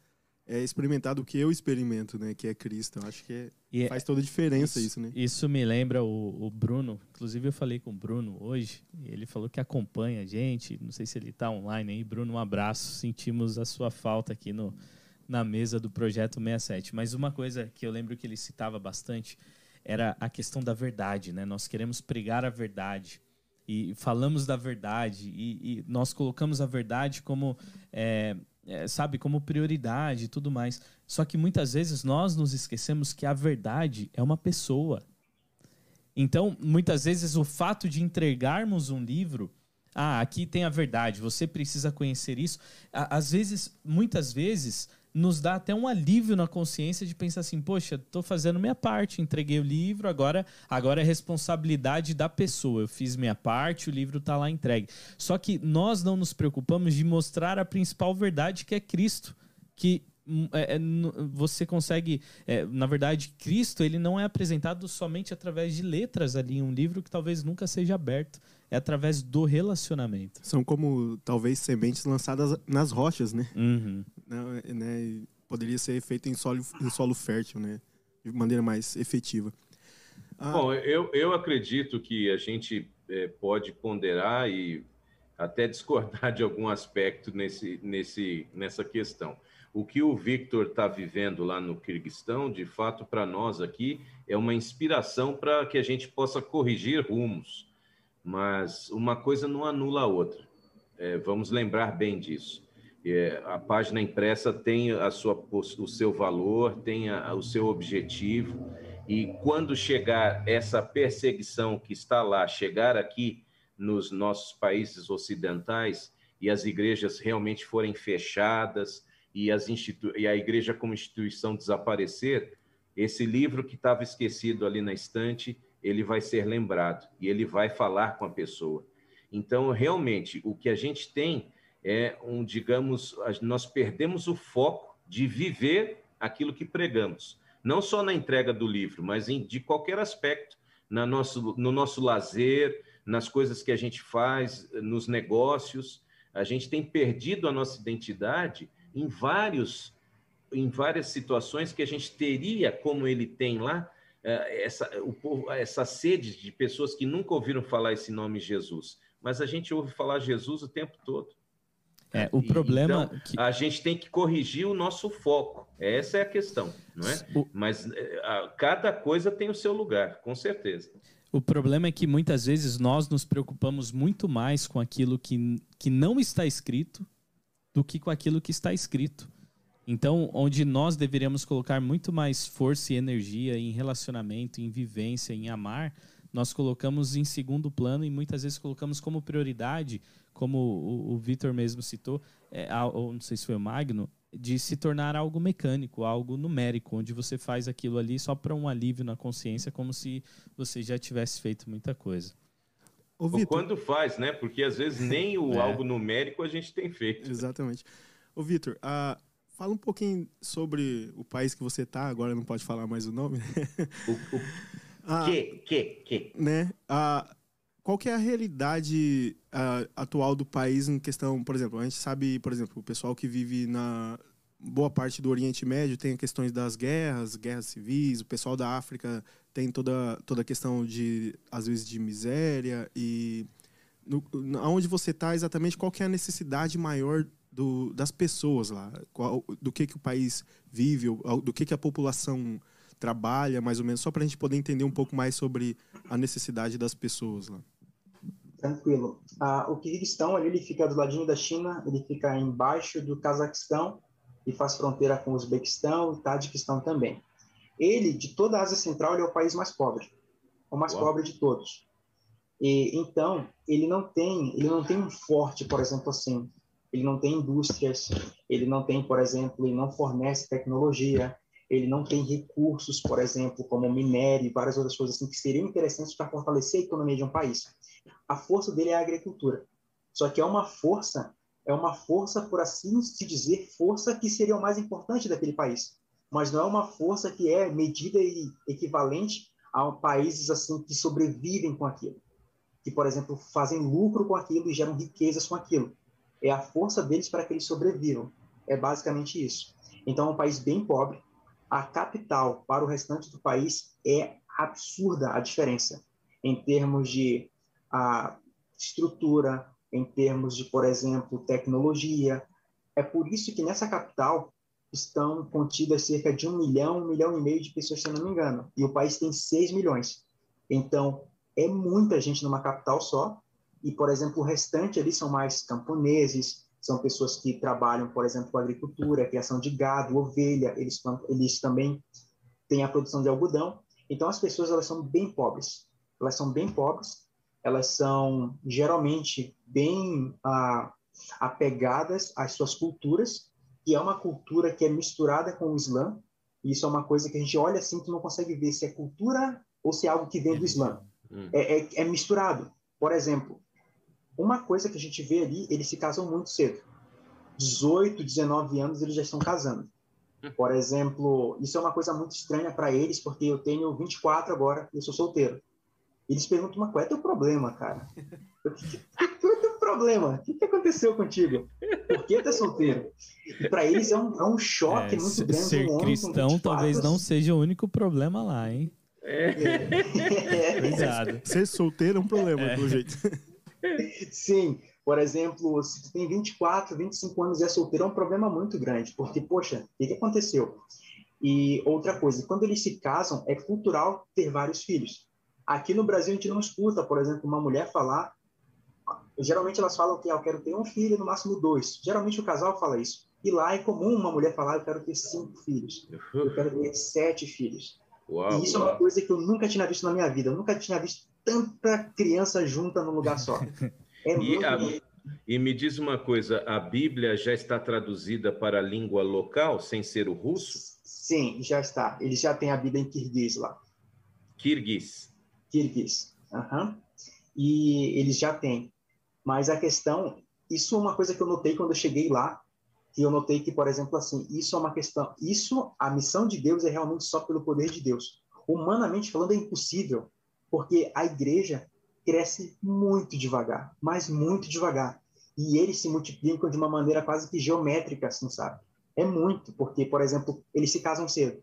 é experimentar do que eu experimento, né? Que é Cristo. Eu acho que é, faz toda a diferença isso, isso, né? Isso me lembra o, o, Bruno. Inclusive, eu falei com o Bruno hoje. ele falou que acompanha a gente. Não sei se ele está online aí. Bruno, um abraço. Sentimos a sua falta aqui no, na mesa do Projeto 67. Mas uma coisa que eu lembro que ele citava bastante era a questão da verdade, né? Nós queremos pregar a verdade e falamos da verdade e, e nós colocamos a verdade como é, é, sabe, como prioridade e tudo mais. Só que muitas vezes nós nos esquecemos que a verdade é uma pessoa. Então, muitas vezes o fato de entregarmos um livro, ah, aqui tem a verdade, você precisa conhecer isso. Às vezes, muitas vezes, nos dá até um alívio na consciência de pensar assim, poxa, estou fazendo minha parte, entreguei o livro, agora, agora é responsabilidade da pessoa. Eu fiz minha parte, o livro está lá entregue. Só que nós não nos preocupamos de mostrar a principal verdade que é Cristo, que hum, é, é, você consegue, é, na verdade, Cristo ele não é apresentado somente através de letras ali em um livro que talvez nunca seja aberto é através do relacionamento. São como talvez sementes lançadas nas rochas, né? Uhum. Não, né? Poderia ser feito em solo, em solo fértil, né? De maneira mais efetiva. Ah. Bom, eu, eu acredito que a gente é, pode ponderar e até <laughs> discordar de algum aspecto nesse, nesse, nessa questão. O que o Victor está vivendo lá no Kirguistão, de fato, para nós aqui, é uma inspiração para que a gente possa corrigir rumos mas uma coisa não anula a outra. É, vamos lembrar bem disso. É, a página impressa tem a sua, o seu valor, tem a, o seu objetivo, e quando chegar essa perseguição que está lá, chegar aqui nos nossos países ocidentais e as igrejas realmente forem fechadas e, as institu e a igreja como instituição desaparecer, esse livro que estava esquecido ali na estante ele vai ser lembrado e ele vai falar com a pessoa. Então, realmente, o que a gente tem é um, digamos, nós perdemos o foco de viver aquilo que pregamos. Não só na entrega do livro, mas em, de qualquer aspecto, na nosso, no nosso lazer, nas coisas que a gente faz, nos negócios. A gente tem perdido a nossa identidade em vários em várias situações que a gente teria, como ele tem lá, é, essa, o povo, essa sede de pessoas que nunca ouviram falar esse nome Jesus, mas a gente ouve falar Jesus o tempo todo. É, o problema. Então, que... A gente tem que corrigir o nosso foco. Essa é a questão, não é? O... Mas é, a, cada coisa tem o seu lugar, com certeza. O problema é que muitas vezes nós nos preocupamos muito mais com aquilo que, que não está escrito do que com aquilo que está escrito. Então, onde nós deveríamos colocar muito mais força e energia em relacionamento, em vivência, em amar, nós colocamos em segundo plano e muitas vezes colocamos como prioridade, como o, o Vitor mesmo citou, é, ou não sei se foi o Magno, de se tornar algo mecânico, algo numérico, onde você faz aquilo ali só para um alívio na consciência, como se você já tivesse feito muita coisa. Ou quando faz, né? Porque às vezes nem o <laughs> é. algo numérico a gente tem feito. Exatamente. Ô, Vitor, a, Fala um pouquinho sobre o país que você está, agora não pode falar mais o nome. O, o... <laughs> Ah, que, que, que? Né? Ah, qual que é a realidade ah, atual do país em questão, por exemplo, a gente sabe, por exemplo, o pessoal que vive na boa parte do Oriente Médio tem questões das guerras, guerras civis, o pessoal da África tem toda, toda a questão de, às vezes, de miséria e no, onde você está exatamente qual que é a necessidade maior do, das pessoas lá, qual, do que, que o país vive, do que, que a população trabalha, mais ou menos, só para a gente poder entender um pouco mais sobre a necessidade das pessoas lá. Tranquilo. Ah, o Kirguistão ele fica do ladinho da China, ele fica embaixo do Cazaquistão e faz fronteira com o Uzbequistão e Tadiquistão também. Ele, de toda a Ásia Central, ele é o país mais pobre, o mais Uau. pobre de todos. E, então, ele não tem, ele não tem um forte, por exemplo, assim, ele não tem indústrias, ele não tem, por exemplo, ele não fornece tecnologia, ele não tem recursos, por exemplo, como minério e várias outras coisas assim que seriam interessantes para fortalecer a economia de um país. A força dele é a agricultura. Só que é uma força, é uma força, por assim se dizer, força que seria o mais importante daquele país. Mas não é uma força que é medida e equivalente a países assim que sobrevivem com aquilo. Que, por exemplo, fazem lucro com aquilo e geram riquezas com aquilo. É a força deles para que eles sobrevivam. É basicamente isso. Então, é um país bem pobre, a capital para o restante do país é absurda a diferença em termos de a estrutura, em termos de, por exemplo, tecnologia. É por isso que nessa capital estão contidas cerca de um milhão, um milhão e meio de pessoas, se eu não me engano. E o país tem 6 milhões. Então, é muita gente numa capital só. E, por exemplo, o restante ali são mais camponeses, são pessoas que trabalham, por exemplo, com agricultura, criação de gado, ovelha, eles, eles também têm a produção de algodão. Então, as pessoas elas são bem pobres. Elas são bem pobres, elas são geralmente bem ah, apegadas às suas culturas, que é uma cultura que é misturada com o Islã. E isso é uma coisa que a gente olha assim que não consegue ver se é cultura ou se é algo que vem do Islã. Hum. É, é, é misturado. Por exemplo, uma coisa que a gente vê ali, eles se casam muito cedo. 18, 19 anos eles já estão casando. Hum. Por exemplo, isso é uma coisa muito estranha para eles, porque eu tenho 24 agora e eu sou solteiro. Eles perguntam, mas qual é teu problema, cara? qual é teu problema? O que, que aconteceu contigo? Por que tu é solteiro? E para eles é um, é um choque é, muito grande. Ser um cristão talvez não seja o único problema lá, hein? É. <laughs> é. Ser solteiro é um problema, é. pelo jeito. Sim, por exemplo, se tu tem 24, 25 anos e é solteiro, é um problema muito grande, porque, poxa, o que, que aconteceu? E outra coisa, quando eles se casam, é cultural ter vários filhos. Aqui no Brasil, a gente não escuta, por exemplo, uma mulher falar. Geralmente elas falam que ah, eu quero ter um filho, no máximo dois. Geralmente o casal fala isso. E lá é comum uma mulher falar: eu quero ter cinco filhos, eu quero ter sete filhos. Uau, e isso uau. é uma coisa que eu nunca tinha visto na minha vida. Eu nunca tinha visto tanta criança junta num lugar só. <laughs> É e, a, e me diz uma coisa, a Bíblia já está traduzida para a língua local, sem ser o russo? Sim, já está. Eles já têm a Bíblia em kirguiz lá. Kirguiz. Kirguiz. Uhum. E eles já têm. Mas a questão, isso é uma coisa que eu notei quando eu cheguei lá, que eu notei que, por exemplo, assim, isso é uma questão, isso, a missão de Deus é realmente só pelo poder de Deus. Humanamente falando, é impossível porque a igreja cresce muito devagar, mas muito devagar. E eles se multiplicam de uma maneira quase que geométrica, assim, sabe? É muito, porque, por exemplo, eles se casam cedo.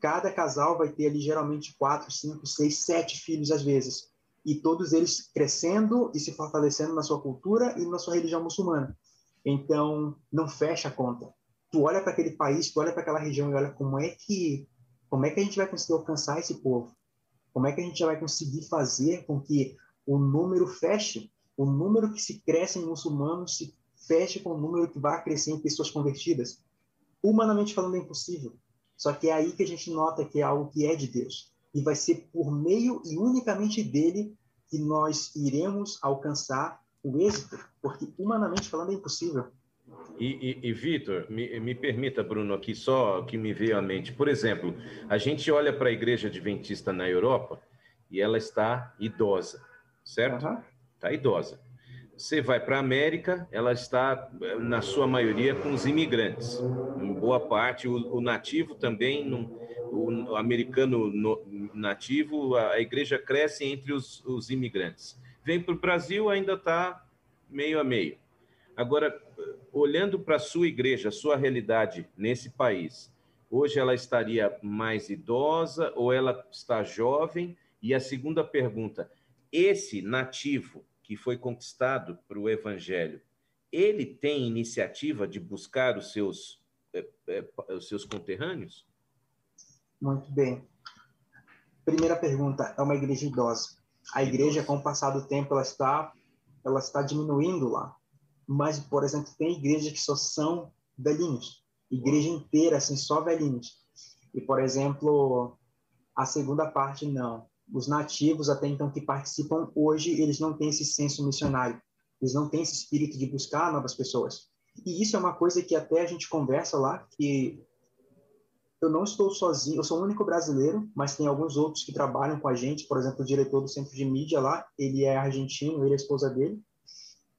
Cada casal vai ter ali geralmente quatro, cinco, seis, sete filhos às vezes. E todos eles crescendo e se fortalecendo na sua cultura e na sua religião muçulmana. Então, não fecha a conta. Tu olha para aquele país, tu olha para aquela região e olha como é que como é que a gente vai conseguir alcançar esse povo? Como é que a gente vai conseguir fazer com que o número feche, o número que se cresce em muçulmanos se feche com o número que vai crescer em pessoas convertidas? Humanamente falando, é impossível. Só que é aí que a gente nota que é algo que é de Deus. E vai ser por meio e unicamente dele que nós iremos alcançar o êxito, porque humanamente falando é impossível. E, e, e Vitor, me, me, permita, Bruno, aqui só que me veio à mente. Por exemplo, a gente olha para a igreja adventista na Europa e ela está idosa, certo? Está uhum. idosa. Você vai para a América, ela está, na sua maioria, com os imigrantes. Em boa parte, o, o nativo também, o, americano no, nativo, a, a, igreja cresce entre os, os imigrantes. Vem para o Brasil, ainda está meio a meio. Agora, olhando para a sua igreja, a sua realidade nesse país, hoje ela estaria mais idosa ou ela está jovem? E a segunda pergunta, esse nativo que foi conquistado para o evangelho, ele tem iniciativa de buscar os seus, é, é, os seus conterrâneos? Muito bem. Primeira pergunta, é uma igreja idosa. A igreja, com o passar do tempo, ela está, ela está diminuindo lá mas, por exemplo, tem igrejas que só são velhinhos, igreja inteira, assim, só velhinhos. E, por exemplo, a segunda parte, não. Os nativos até então que participam hoje, eles não têm esse senso missionário. Eles não têm esse espírito de buscar novas pessoas. E isso é uma coisa que até a gente conversa lá, que eu não estou sozinho, eu sou o único brasileiro, mas tem alguns outros que trabalham com a gente, por exemplo, o diretor do centro de mídia lá, ele é argentino, ele é a esposa dele,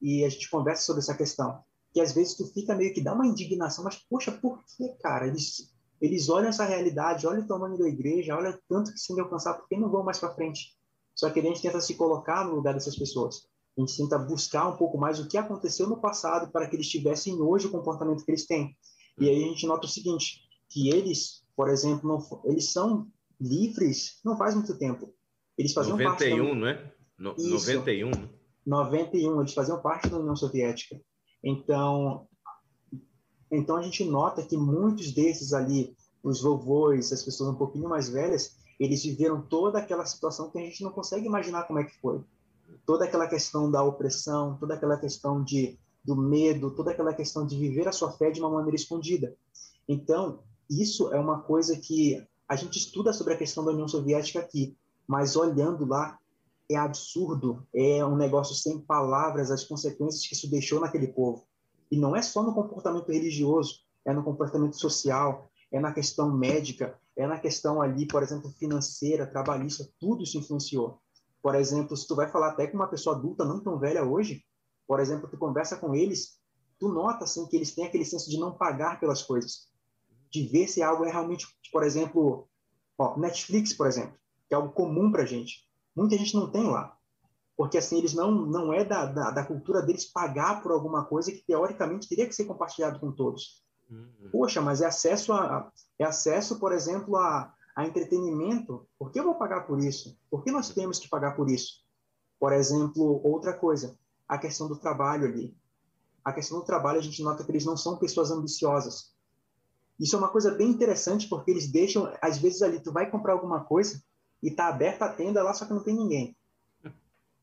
e a gente conversa sobre essa questão. Que às vezes tu fica meio que dá uma indignação, mas poxa, por que, cara? Eles, eles olham essa realidade, olham o tamanho da igreja, olham tanto que se não alcançar, por que não vão mais para frente? Só que a gente tenta se colocar no lugar dessas pessoas. A gente tenta buscar um pouco mais o que aconteceu no passado para que eles tivessem hoje o comportamento que eles têm. E aí a gente nota o seguinte, que eles, por exemplo, não, eles são livres não faz muito tempo. Eles faziam 91, parte da... não é? No, Isso. 91. 91, eles faziam parte da União Soviética. Então, então a gente nota que muitos desses ali, os vovôs, as pessoas um pouquinho mais velhas, eles viveram toda aquela situação que a gente não consegue imaginar como é que foi. Toda aquela questão da opressão, toda aquela questão de do medo, toda aquela questão de viver a sua fé de uma maneira escondida. Então, isso é uma coisa que a gente estuda sobre a questão da União Soviética aqui, mas olhando lá é absurdo, é um negócio sem palavras as consequências que isso deixou naquele povo. E não é só no comportamento religioso, é no comportamento social, é na questão médica, é na questão ali, por exemplo, financeira, trabalhista, tudo isso influenciou. Por exemplo, se tu vai falar até com uma pessoa adulta, não tão velha hoje, por exemplo, tu conversa com eles, tu nota assim que eles têm aquele senso de não pagar pelas coisas de ver se algo é realmente, por exemplo, ó, Netflix, por exemplo, que é algo comum para gente. Muita gente não tem lá. Porque, assim, eles não, não é da, da, da, cultura deles pagar por alguma coisa que, teoricamente, teria que ser compartilhado com todos. Uhum. Poxa, mas é acesso, a, é acesso por exemplo, a, a entretenimento. Por que eu vou pagar por isso? Por que nós temos que pagar por isso? Por exemplo, outra coisa, a questão do trabalho ali. A questão do trabalho, a gente nota que eles não são pessoas ambiciosas. Isso é uma coisa bem interessante, porque eles deixam, às vezes ali, tu vai comprar alguma coisa e tá aberta a tenda lá, só que não tem ninguém.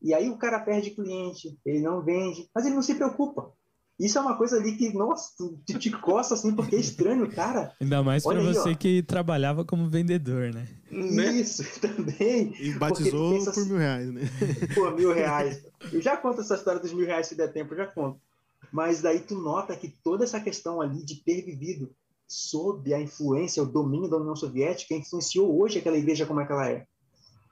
E aí o cara perde cliente, ele não vende, mas ele não se preocupa. Isso é uma coisa ali que, nossa, tu, tu te coça assim, porque é estranho, cara. Ainda mais para você ó. que trabalhava como vendedor, né? né? Isso, <laughs> também. E batizou por assim, mil reais, né? <laughs> Por mil reais. Eu já conto essa história dos mil reais se der tempo, eu já conto. Mas daí tu nota que toda essa questão ali de ter vivido sob a influência, o domínio da União Soviética, influenciou hoje aquela igreja como é que ela é.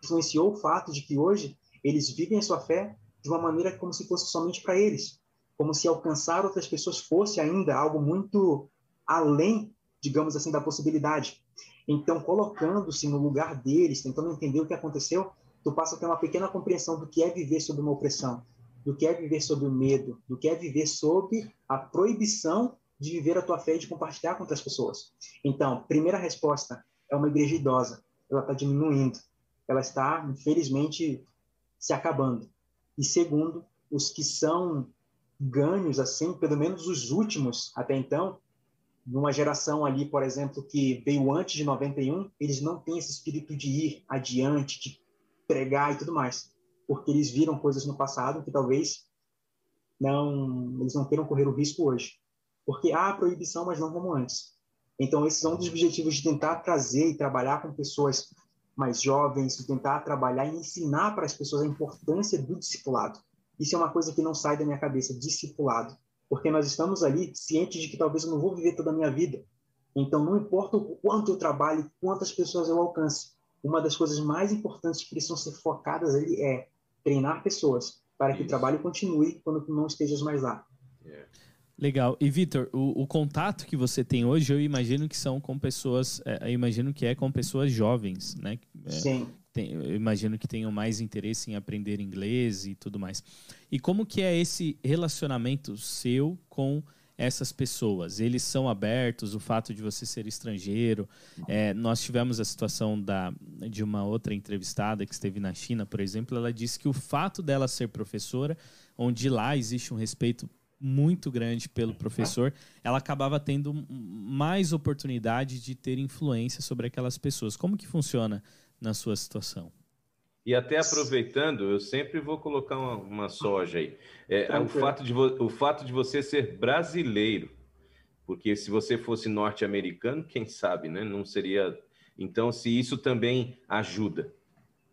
Influenciou o fato de que hoje eles vivem a sua fé de uma maneira como se fosse somente para eles, como se alcançar outras pessoas fosse ainda algo muito além, digamos assim, da possibilidade. Então, colocando-se no lugar deles, tentando entender o que aconteceu, tu passa a ter uma pequena compreensão do que é viver sob uma opressão, do que é viver sob o medo, do que é viver sob a proibição de viver a tua fé e de compartilhar com outras pessoas. Então, primeira resposta é uma igreja idosa. Ela está diminuindo. Ela está, infelizmente, se acabando. E segundo, os que são ganhos, assim, pelo menos os últimos até então, numa geração ali, por exemplo, que veio antes de 91, eles não têm esse espírito de ir adiante, de pregar e tudo mais, porque eles viram coisas no passado que talvez não eles não queiram correr o risco hoje porque há proibição, mas não como antes. Então, esse é um dos objetivos de tentar trazer e trabalhar com pessoas mais jovens, de tentar trabalhar e ensinar para as pessoas a importância do discipulado. Isso é uma coisa que não sai da minha cabeça, discipulado. Porque nós estamos ali cientes de que talvez eu não vou viver toda a minha vida. Então, não importa o quanto eu trabalhe, quantas pessoas eu alcance, uma das coisas mais importantes que precisam ser focadas ali é treinar pessoas para que o trabalho continue quando tu não estejas mais lá. Yeah. Legal. E Vitor, o, o, contato que você tem hoje, eu imagino que são com pessoas, é, eu imagino que é com pessoas jovens, né? É, Sim. Tem, eu imagino que tenham mais interesse em aprender inglês e tudo mais. E como que é esse relacionamento seu com essas pessoas? Eles são abertos, o fato de você ser estrangeiro. É, nós tivemos a situação da, de uma outra entrevistada que esteve na China, por exemplo, ela disse que o fato dela ser professora, onde lá existe um respeito muito grande pelo professor, ela acabava tendo mais oportunidade de ter influência sobre aquelas pessoas. Como que funciona na sua situação? E até aproveitando, eu sempre vou colocar uma, uma soja aí. É, o, fato de o fato de você ser brasileiro, porque se você fosse norte-americano, quem sabe, né? Não seria. Então, se isso também ajuda.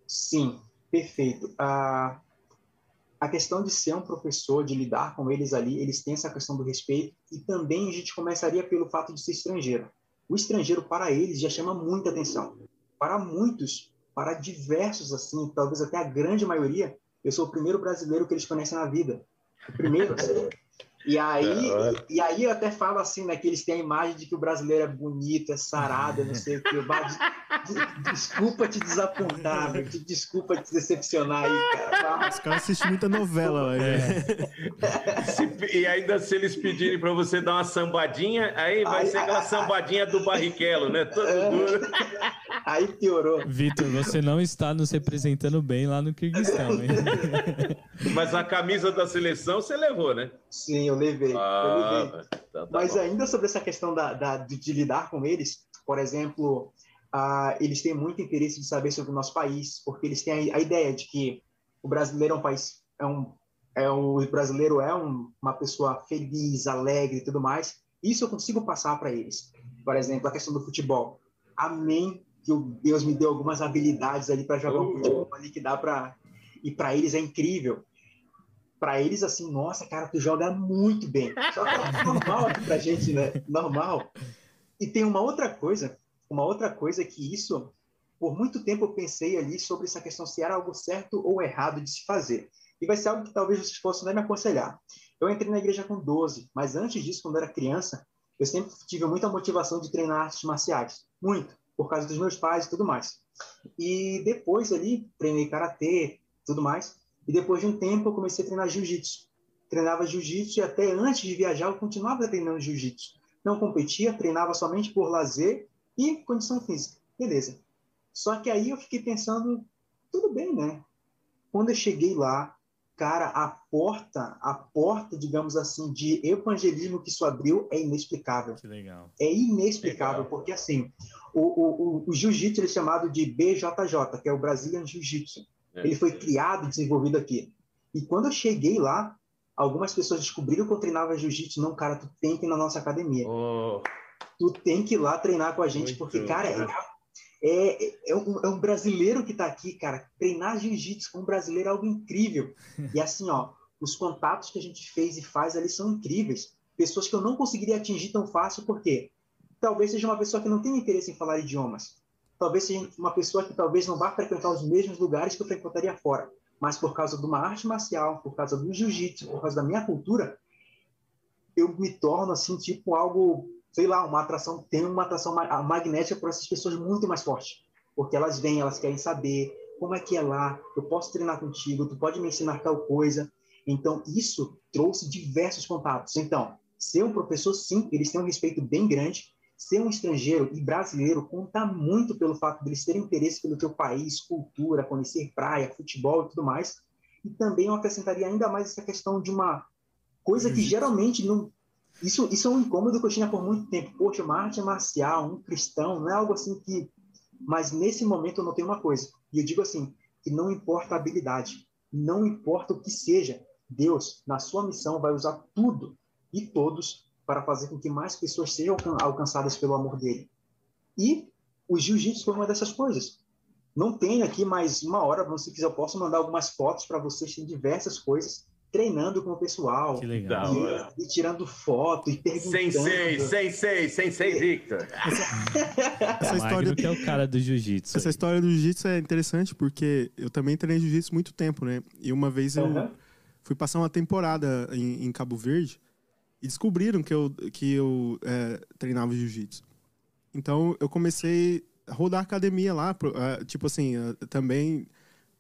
Sim, perfeito. A, a questão de ser um professor, de lidar com eles ali, eles têm essa questão do respeito e também a gente começaria pelo fato de ser estrangeiro. O estrangeiro, para eles, já chama muita atenção. Para muitos, para diversos, assim, talvez até a grande maioria, eu sou o primeiro brasileiro que eles conhecem na vida. O primeiro, assim. E aí, e aí eu até falo assim, né, que eles têm a imagem de que o brasileiro é bonito, é sarado, não sei o que. desculpa te desapontar, meu, desculpa te decepcionar aí, cara. Os caras assistem muita novela, é. se, E ainda se eles pedirem para você dar uma sambadinha, aí vai ser aquela sambadinha do Barrichello, né? Todo é. <laughs> Aí piorou. Vitor, você não está nos representando bem lá no Kirguistão, hein? <laughs> Mas a camisa da seleção você levou, né? Sim, eu levei. Ah, eu levei. Tá, tá Mas bom. ainda sobre essa questão da, da de, de, lidar com eles, por exemplo, uh, eles têm muito interesse de saber sobre o nosso país, porque eles têm a, a ideia de que o brasileiro é um país, é um, é o brasileiro é um, uma pessoa feliz, alegre e tudo mais. Isso eu consigo passar para eles. Por exemplo, a questão do futebol. Amém que Deus me deu algumas habilidades ali para jogar oh. futebol ali que dá para e para eles é incrível para eles assim, nossa, cara, tu joga muito bem. Só que é normal aqui pra gente, né? Normal. E tem uma outra coisa, uma outra coisa que isso, por muito tempo eu pensei ali sobre essa questão se era algo certo ou errado de se fazer. E vai ser algo que talvez vocês possam até me aconselhar. Eu entrei na igreja com 12, mas antes disso, quando eu era criança, eu sempre tive muita motivação de treinar artes marciais. Muito, por causa dos meus pais e tudo mais. E depois ali, treinei karatê, tudo mais. E depois de um tempo eu comecei a treinar jiu-jitsu. Treinava jiu-jitsu e até antes de viajar eu continuava treinando jiu-jitsu. Não competia, treinava somente por lazer e condição física. Beleza. Só que aí eu fiquei pensando, tudo bem, né? Quando eu cheguei lá, cara, a porta, a porta, digamos assim, de evangelismo que isso abriu é inexplicável. Que legal. É inexplicável, legal. porque assim, o, o, o, o jiu-jitsu é chamado de BJJ, que é o Brazilian Jiu-Jitsu. É, ele foi criado, desenvolvido aqui. E quando eu cheguei lá, algumas pessoas descobriram que eu treinava jiu-jitsu. Não, cara, tu tem que ir na nossa academia. Oh. Tu tem que ir lá treinar com a gente, Muito porque, cara, é, é, é, um, é um brasileiro que está aqui, cara. Treinar jiu-jitsu com um brasileiro é algo incrível. E assim, ó, os contatos que a gente fez e faz ali são incríveis. Pessoas que eu não conseguiria atingir tão fácil, porque talvez seja uma pessoa que não tem interesse em falar idiomas talvez seja uma pessoa que talvez não vá frequentar os mesmos lugares que eu frequentaria fora, mas por causa de uma arte marcial, por causa do jiu-jitsu, por causa da minha cultura, eu me torno assim tipo algo, sei lá, uma atração, tem uma atração magnética para essas pessoas muito mais forte, porque elas vêm, elas querem saber como é que é lá, eu posso treinar contigo, tu pode me ensinar tal coisa. Então isso trouxe diversos contatos. Então, ser um professor, sim, eles têm um respeito bem grande, ser um estrangeiro e brasileiro conta muito pelo fato de eles terem interesse pelo teu país, cultura, conhecer praia, futebol e tudo mais. E também eu acrescentaria ainda mais essa questão de uma coisa que geralmente não. Isso, isso é um incômodo que eu tinha por muito tempo. Poxa, uma arte marcial, um cristão, não é algo assim que. Mas nesse momento eu notei uma coisa. E eu digo assim: que não importa a habilidade, não importa o que seja, Deus, na sua missão, vai usar tudo e todos para fazer com que mais pessoas sejam alcançadas pelo amor dele. E o jiu-jitsu foi uma dessas coisas. Não tem aqui mais uma hora, se quiser, eu posso mandar algumas fotos para vocês, tem diversas coisas, treinando com o pessoal. Que legal. E, e tirando foto e perguntando. Sensei, sensei, sensei Victor. Essa, <laughs> essa história que é o cara do jiu-jitsu. Essa história do jiu-jitsu é interessante porque eu também treinei jiu-jitsu muito tempo, né? E uma vez eu uhum. fui passar uma temporada em, em Cabo Verde e descobriram que eu, que eu é, treinava jiu-jitsu. Então eu comecei a rodar academia lá, uh, tipo assim, uh, também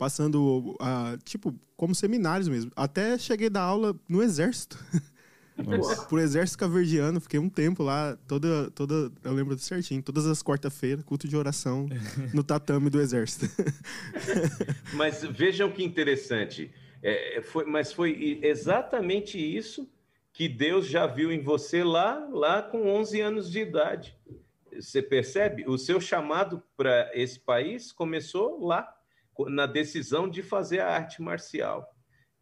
passando, uh, tipo, como seminários mesmo. Até cheguei da aula no exército. <laughs> Pro exército caverdiano, fiquei um tempo lá, toda, toda, eu lembro certinho, todas as quarta-feiras, culto de oração <laughs> no tatame do exército. <laughs> mas vejam que interessante, é, foi, mas foi exatamente isso que Deus já viu em você lá, lá com 11 anos de idade. Você percebe? O seu chamado para esse país começou lá, na decisão de fazer a arte marcial.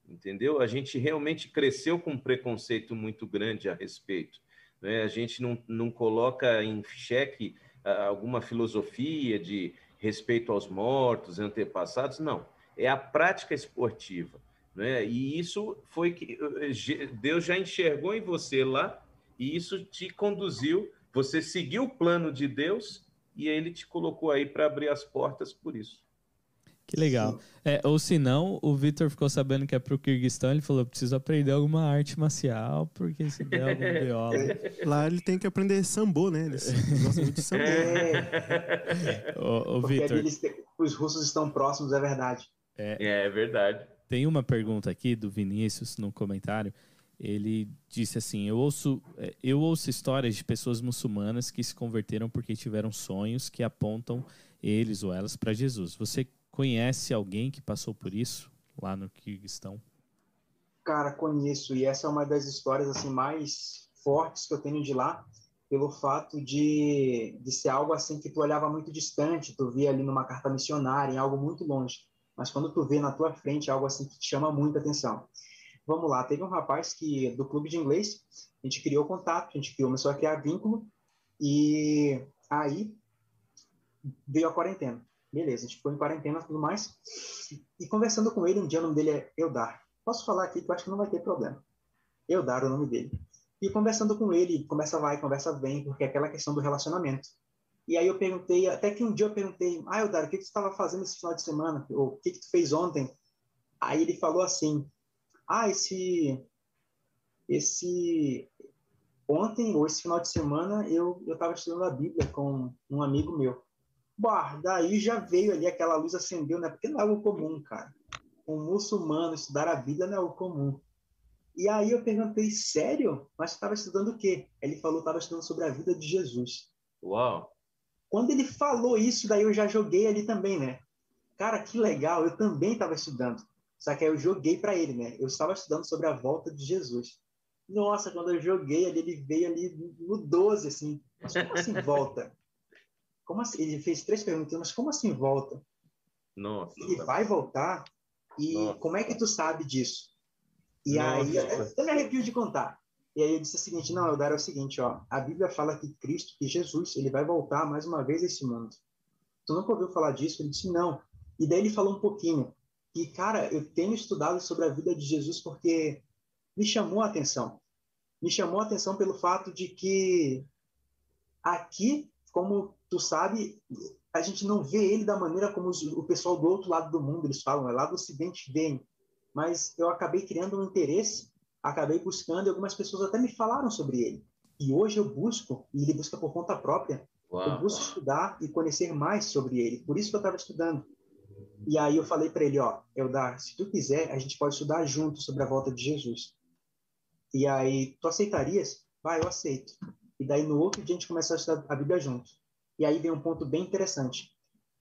Entendeu? A gente realmente cresceu com um preconceito muito grande a respeito. Né? A gente não, não coloca em xeque alguma filosofia de respeito aos mortos, antepassados, não. É a prática esportiva. Né? E isso foi que Deus já enxergou em você lá, e isso te conduziu, você seguiu o plano de Deus, e ele te colocou aí para abrir as portas por isso. Que legal. É, ou se não, o Vitor ficou sabendo que é pro Kirguistão, ele falou, preciso aprender alguma arte marcial, porque se der algum <laughs> viola... Lá ele tem que aprender sambo, né? Eles gostam muito de sambo. É. <laughs> ô, ô Porque Vitor, os russos estão próximos, é verdade. É, é verdade. tem uma pergunta aqui do Vinícius no comentário. Ele disse assim: eu ouço, é, eu ouço histórias de pessoas muçulmanas que se converteram porque tiveram sonhos que apontam eles ou elas para Jesus. Você conhece alguém que passou por isso lá no Kirguistão? Cara, conheço, e essa é uma das histórias assim mais fortes que eu tenho de lá, pelo fato de, de ser algo assim que tu olhava muito distante, tu via ali numa carta missionária, em algo muito longe. Mas quando tu vê na tua frente é algo assim que te chama muita atenção. Vamos lá, teve um rapaz que do clube de inglês, a gente criou contato, a gente começou a criar vínculo e aí veio a quarentena. Beleza, a gente ficou em quarentena e tudo mais. E conversando com ele, um dia o nome dele é Eudar. Posso falar aqui que eu acho que não vai ter problema. Eudar é o nome dele. E conversando com ele, conversa vai, conversa vem, porque é aquela questão do relacionamento. E aí eu perguntei, até que um dia eu perguntei, ah, Eudar, o que, que você estava fazendo esse final de semana? Ou o que, que tu fez ontem? Aí ele falou assim, ah, esse, esse, ontem ou esse final de semana eu estava estudando a Bíblia com um amigo meu. Bah, daí já veio ali aquela luz acendeu, né? Porque não é algo comum, cara. Um muçulmano estudar a Bíblia não é algo comum. E aí eu perguntei, sério? Mas estava estudando o quê? Ele falou, estava estudando sobre a vida de Jesus. Uau! Quando ele falou isso, daí eu já joguei ali também, né? Cara, que legal, eu também estava estudando. Só que aí eu joguei para ele, né? Eu estava estudando sobre a volta de Jesus. Nossa, quando eu joguei ali, ele veio ali no 12, assim. Mas como assim volta? Como assim? Ele fez três perguntas, mas como assim volta? Nossa. Ele vai voltar? E Nossa. como é que tu sabe disso? E Nossa. aí, eu me arrepio de contar. E aí eu disse o seguinte, não, Eudar, é o seguinte, ó, a Bíblia fala que Cristo, que Jesus, ele vai voltar mais uma vez a esse mundo. Tu nunca ouviu falar disso? Ele disse, não. E daí ele falou um pouquinho. E, cara, eu tenho estudado sobre a vida de Jesus porque me chamou a atenção. Me chamou a atenção pelo fato de que aqui, como tu sabe, a gente não vê ele da maneira como os- o pessoal do outro lado do mundo eles falam, é lá do Ocidente veem. Mas eu acabei criando um interesse, acabei buscando e algumas pessoas até me falaram sobre ele. E hoje eu busco, e ele busca por conta própria, eu Uau. busco estudar e conhecer mais sobre ele. Por isso que eu estava estudando. E aí eu falei para ele, ó, Eldar, se tu quiser, a gente pode estudar junto sobre a volta de Jesus. E aí, tu aceitarias? Vai, eu aceito. E daí no outro dia a gente começou a estudar a Bíblia junto. E aí vem um ponto bem interessante.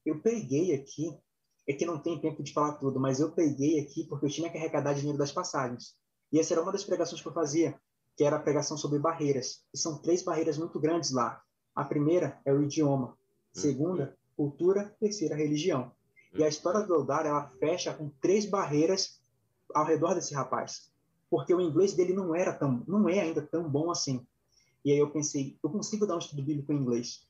Eu peguei aqui, é que não tem tempo de falar tudo, mas eu peguei aqui porque eu tinha que arrecadar dinheiro das passagens. E essa era uma das pregações que eu fazia, que era a pregação sobre barreiras. E são três barreiras muito grandes lá. A primeira é o idioma. Segunda, cultura. Terceira, religião. E a história do Eldar, ela fecha com três barreiras ao redor desse rapaz. Porque o inglês dele não era tão, não é ainda tão bom assim. E aí eu pensei, eu consigo dar um estudo bíblico em inglês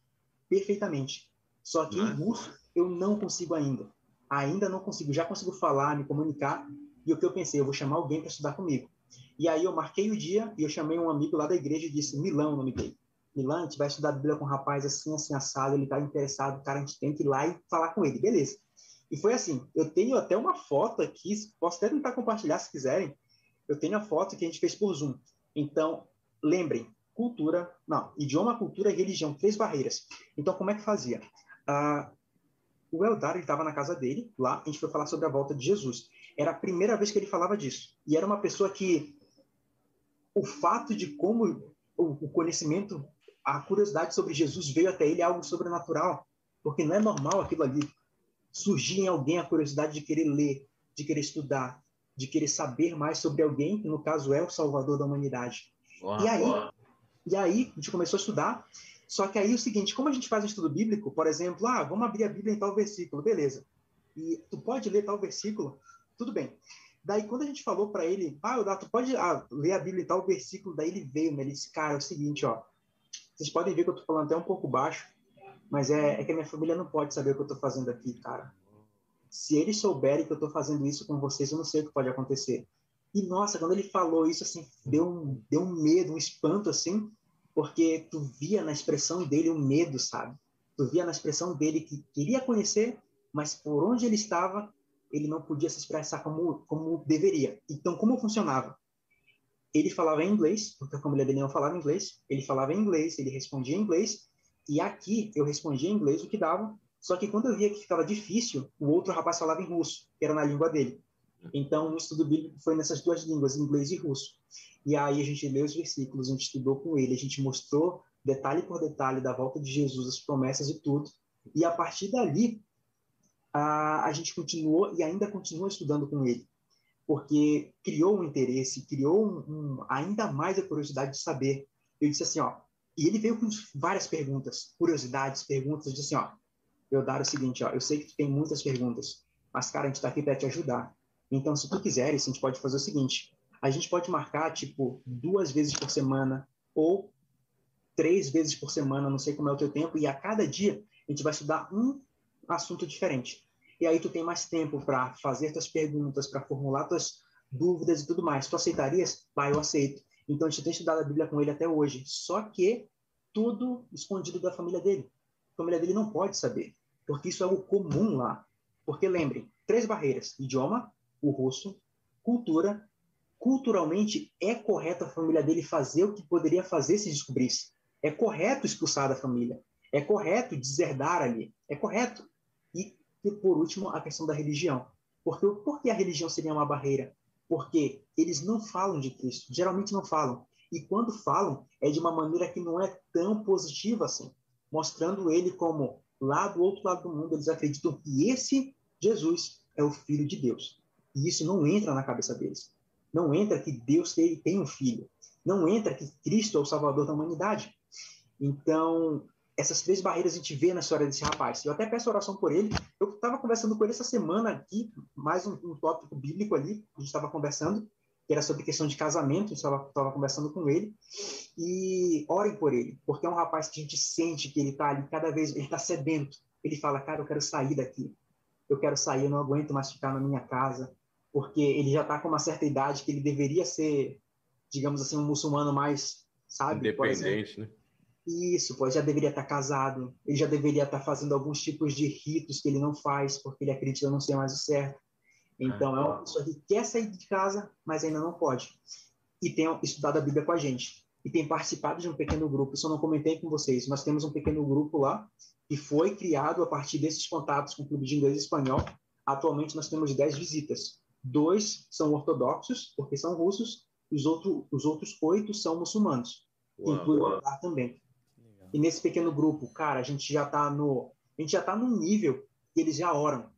perfeitamente. Só que em russo eu não consigo ainda. Ainda não consigo. Já consigo falar, me comunicar. E o que eu pensei, eu vou chamar alguém para estudar comigo. E aí eu marquei o dia e eu chamei um amigo lá da igreja e disse, Milão, o nome dele. Milan, a gente vai estudar a Bíblia com um rapaz assim, assim, assado, ele tá interessado, cara, a gente tem que ir lá e falar com ele, beleza. E foi assim, eu tenho até uma foto aqui, posso até tentar compartilhar se quiserem, eu tenho a foto que a gente fez por Zoom. Então, lembrem, cultura, não, idioma, cultura e religião, três barreiras. Então, como é que fazia? Ah, o Eldar, ele estava na casa dele, lá, a gente foi falar sobre a volta de Jesus. Era a primeira vez que ele falava disso. E era uma pessoa que o fato de como o, conhecimento, a curiosidade sobre Jesus veio até ele é algo sobrenatural, porque não é normal aquilo ali surgir em alguém a curiosidade de querer ler, de querer estudar, de querer saber mais sobre alguém, que no caso é o Salvador da humanidade. Uau. E aí, e aí a gente começou a estudar. Só que aí o seguinte, como a gente faz um estudo bíblico, por exemplo, ah, vamos abrir a Bíblia em tal versículo, beleza? E tu pode ler tal versículo, tudo bem. Daí quando a gente falou para ele, ah, tu pode ah, ler a Bíblia em tal versículo, daí ele veio, né? Ele disse, cara, é o seguinte, ó, vocês podem ver que eu tô falando até um pouco baixo, mas é, é que a minha família não pode saber o que eu estou fazendo aqui, cara. Se eles souberem que eu estou fazendo isso com vocês, eu não sei o que pode acontecer. E nossa, quando ele falou isso, assim, deu um, deu um medo, um espanto, assim, porque tu via na expressão dele o medo, sabe? Tu via na expressão dele que queria conhecer, mas por onde ele estava, ele não podia se expressar como, como deveria. Então, como funcionava? Ele falava em inglês, porque a família dele não falava inglês, ele falava em inglês, ele respondia em inglês, e aqui eu respondia em inglês o que dava, só que quando eu via que ficava difícil, o outro rapaz falava em russo, que era na língua dele. Então, o estudo bíblico foi nessas duas línguas, inglês e russo. E aí a gente leu os versículos, a gente estudou com ele, a gente mostrou detalhe por detalhe da volta de Jesus, as promessas e tudo. E a partir dali, a, a gente continuou e ainda continua estudando com ele, porque criou um interesse, criou um, um, ainda mais a curiosidade de saber. Eu disse assim, ó, e ele veio com várias perguntas, curiosidades, perguntas, disse assim, ó, eu dar o seguinte, ó, eu sei que tu tem muitas perguntas, mas cara, a gente está aqui para te ajudar. Então, se tu quiseres, a gente pode fazer o seguinte: a gente pode marcar, tipo, duas vezes por semana ou três vezes por semana, não sei como é o teu tempo, e a cada dia a gente vai estudar um assunto diferente. E aí tu tem mais tempo para fazer tuas perguntas, para formular tuas dúvidas e tudo mais. Tu aceitarias? Pai, eu aceito. Então a gente tem estudado a Bíblia com ele até hoje. Só que tudo escondido da família dele. A família dele não pode saber, porque isso é algo comum lá. Porque lembrem, três barreiras: idioma, o russo, cultura. Culturalmente, é correto a família dele fazer o que poderia fazer se descobrisse. É correto expulsar da família. É correto deserdar ali. É correto. E, e por último, a questão da religião. Porque, por que a religião seria uma barreira? Porque eles não falam de Cristo. Geralmente não falam. E quando falam, é de uma maneira que não é tão positiva assim. Mostrando ele como, lá do outro lado do mundo, eles acreditam que esse Jesus é o Filho de Deus. E isso não entra na cabeça deles. Não entra que Deus tem, um filho. Não entra que Cristo é o Salvador da humanidade. Então, essas três barreiras a gente vê na história desse rapaz. Eu até peço oração por ele. Eu estava conversando com ele essa semana aqui, mais um, um tópico bíblico ali, a gente estava conversando, que era sobre questão de casamento, a gente estava conversando com ele. E orem por ele, porque é um rapaz que a gente sente que ele está ali cada vez, ele está sedento. Ele fala, cara, eu quero sair daqui. Eu quero sair, eu não aguento mais ficar na minha casa porque ele já está com uma certa idade que ele deveria ser, digamos assim, um muçulmano mais, sabe? Independente, né? Isso, pois já deveria estar tá casado, ele já deveria estar tá fazendo alguns tipos de ritos que ele não faz, porque ele acredita não ser mais o certo. Então, é uma pessoa que quer sair de casa, mas ainda não pode. E tem estudado a Bíblia com a gente. E tem participado de um pequeno grupo. Isso eu não comentei com vocês. Nós temos um pequeno grupo lá, que foi criado a partir desses contatos com o Clube de Inglês e Espanhol. Atualmente, nós temos 10 visitas. Dois são ortodoxos, porque são russos, os, outro, os outros oito são muçulmanos, inclui o também. Legal. E nesse pequeno grupo, cara, a gente já está no, a gente já tá num nível que eles já oram.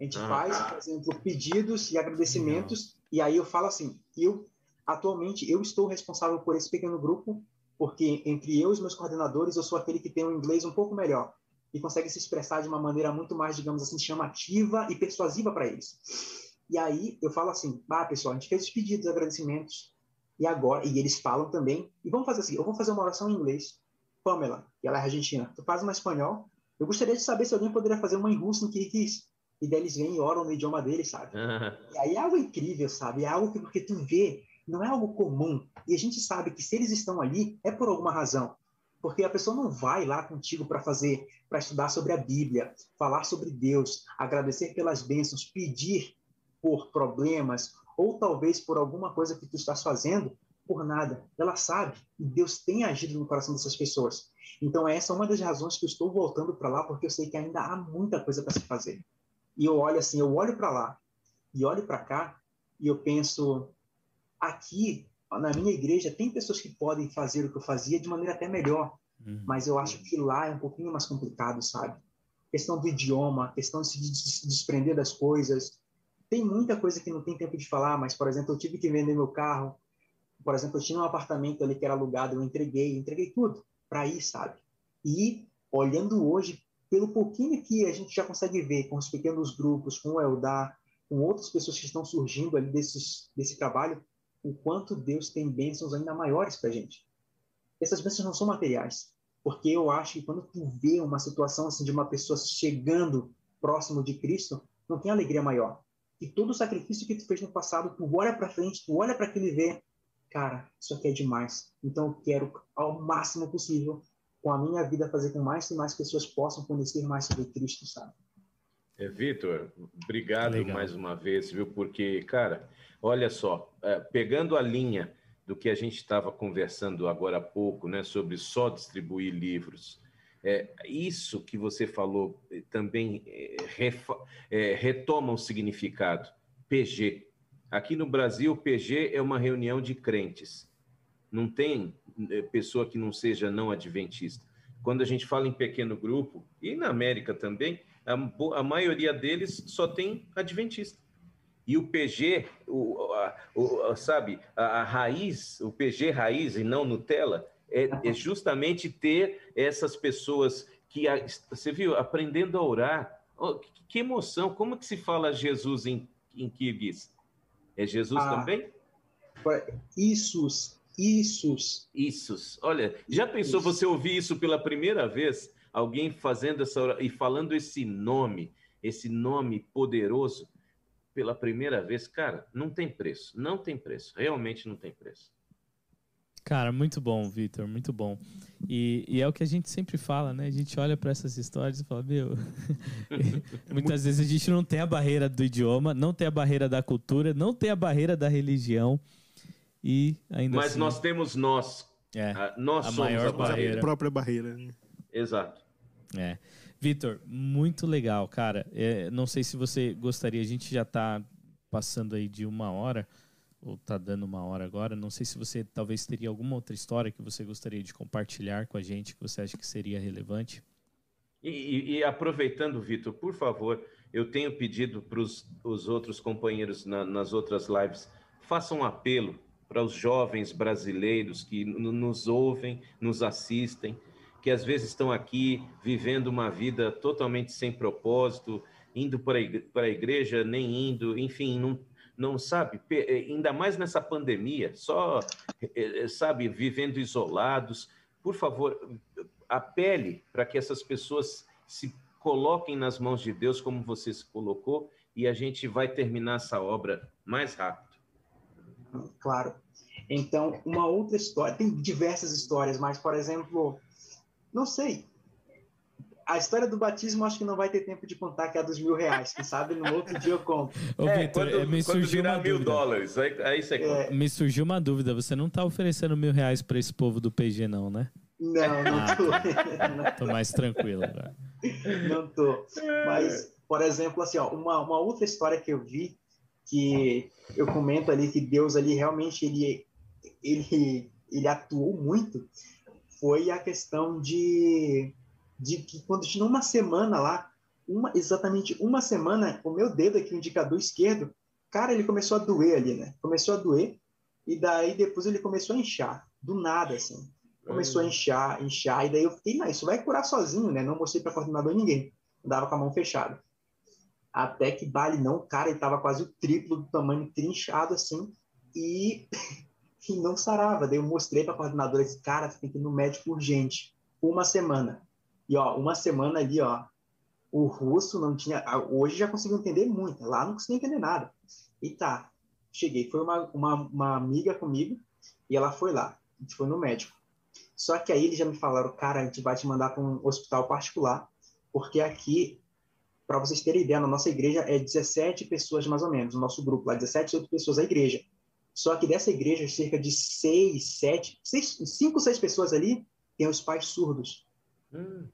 A gente ah, faz, por exemplo, pedidos e agradecimentos, Legal. e aí eu falo assim, eu atualmente eu estou responsável por esse pequeno grupo, porque entre eu e os meus coordenadores, eu sou aquele que tem um inglês um pouco melhor e consegue se expressar de uma maneira muito mais, digamos assim, chamativa e persuasiva para eles. E aí eu falo assim, ah, pessoal, a gente fez os pedidos, agradecimentos, e agora, e eles falam também, e vamos fazer assim, eu vou fazer uma oração em inglês. Pamela, que ela é argentina, tu faz uma espanhol. Eu gostaria de saber se alguém poderia fazer uma em russo no Kirguiz. E daí eles vêm e oram no idioma deles, sabe? Uhum. E aí é algo incrível, sabe? É algo que, porque tu vê, não é algo comum. E a gente sabe que se eles estão ali, é por alguma razão. Porque a pessoa não vai lá contigo para fazer, para estudar sobre a Bíblia, falar sobre Deus, agradecer pelas bênçãos, pedir por problemas ou talvez por alguma coisa que tu estás fazendo por nada. Ela sabe e Deus tem agido no coração dessas pessoas. Então essa é uma das razões que eu estou voltando para lá porque eu sei que ainda há muita coisa para se fazer. E eu olho assim, eu olho para lá e olho para cá e eu penso aqui na minha igreja tem pessoas que podem fazer o que eu fazia de maneira até melhor, uhum. mas eu acho que lá é um pouquinho mais complicado, sabe? Questão do idioma, questão de se desprender das coisas, tem muita coisa que não tem tempo de falar, mas, por exemplo, eu tive que vender meu carro. Por exemplo, eu tinha um apartamento ali que era alugado, eu entreguei, entreguei tudo para ir, sabe? E olhando hoje, pelo pouquinho que a gente já consegue ver com os pequenos grupos, com o Eldar, com outras pessoas que estão surgindo ali desses, desse trabalho, o quanto Deus tem bênçãos ainda maiores para a gente. Essas bênçãos não são materiais, Porque eu acho que quando tu vê uma situação assim de uma pessoa chegando próximo de Cristo, não tem alegria maior. E todo o sacrifício que tu fez no passado, tu olha para frente, tu olha para aquilo e vê, cara, isso aqui é demais. Então eu quero ao máximo possível com a minha vida fazer com mais e mais pessoas possam conhecer mais sobre Cristo, sabe? É, Vitor, obrigado Legal. mais uma vez, viu? Porque, cara, olha só, é, pegando a linha do que a gente estava conversando agora há pouco, né, sobre só distribuir livros. É, isso que você falou eh, também é, é, retoma o significado. PG. Aqui no Brasil, PG é uma reunião de crentes. Não tem pessoa que não seja não adventista. Quando a gente fala em pequeno grupo, e na América também, a, a maioria deles só tem adventista. E o PG, o, a, o, sabe, a, a, raiz, o PG raiz e não Nutella, é, é justamente ter essas pessoas que, você viu, aprendendo a orar. Oh, que, que, emoção! Como que se fala Jesus em, em Kirguiz? É Jesus ah, também? Isus, Isus. Isus. Olha, já pensou isso. você ouvir isso pela primeira vez? Alguém fazendo essa e falando esse nome, esse nome poderoso? pela primeira vez, cara, não tem preço. Não tem preço. Realmente não tem preço. Cara, muito bom, Vitor, muito bom. E, e, é o que a gente sempre fala, né? A gente olha para essas histórias e fala, meu, <laughs> muitas vezes a gente não tem a barreira do idioma, não tem a barreira da cultura, não tem a barreira da religião e ainda Mas assim... nós temos nós. É, a, nós a somos maior a barreira. A própria barreira. Né? Exato. É. Vitor, muito legal, cara. É, não sei se você gostaria, a gente já está passando aí de uma hora, ou está dando uma hora agora. Não sei se você talvez teria alguma outra história que você gostaria de compartilhar com a gente, que você acha que seria relevante. E, e, e aproveitando, Vitor, por favor, eu tenho pedido para os outros companheiros na, nas outras lives, façam um apelo para os jovens brasileiros que nos ouvem, nos assistem que às vezes estão aqui vivendo uma vida totalmente sem propósito, indo para a igreja, nem indo, enfim, não, não sabe, eh, ainda mais nessa pandemia, só, eh, eh, sabe, vivendo isolados. Por favor, apele para que essas pessoas se coloquem nas mãos de Deus, como você se colocou, e a gente vai terminar essa obra mais rápido. Claro. Então, uma outra história, tem diversas histórias, mas, por exemplo, não sei. A história do batismo acho que não vai ter tempo de contar que é a dos mil reais. Quem sabe no outro dia eu conto. Ô, é, Victor, quando, me quando surgiu uma mil dúvida. dólares, aí, aí você é. Me surgiu uma dúvida. Você não está oferecendo mil reais para esse povo do PG, não, né? Não, não ah, tô. Tá. tô mais tranquilo agora. Não tô. Mas, por exemplo, assim, ó, uma, uma outra história que eu vi que eu comento ali que Deus ali realmente ele ele ele atuou muito foi a questão de, de que quando tinha uma semana lá, uma, exatamente uma semana, o meu dedo aqui, o indicador esquerdo, cara, ele começou a doer ali, né? Começou a doer, e daí depois ele começou a inchar, do nada, assim. Começou a inchar, inchar, e daí eu fiquei, não, isso vai curar sozinho, né? Não mostrei para coordenador ninguém. Andava com a mão fechada. Até que Bali não, cara, ele tava quase o triplo do tamanho, trinchado assim, e que <laughs> não sarava. Daí eu mostrei para coordenadora esse cara, tem que ir no médico urgente, uma semana. E ó, uma semana ali, ó, o russo não tinha, hoje já conseguiu entender muito, lá não conseguia entender nada. E tá, cheguei, foi uma, uma, uma amiga comigo e ela foi lá, a gente foi no médico. Só que aí eles já me falaram, cara, a gente vai te mandar para um hospital particular, porque aqui, para vocês terem ideia, na nossa igreja é 17 pessoas mais ou menos, o nosso grupo lá, 17 outras pessoas a igreja. Só que dessa igreja, cerca de seis, sete, seis, cinco, seis pessoas ali tem os pais surdos. Hum.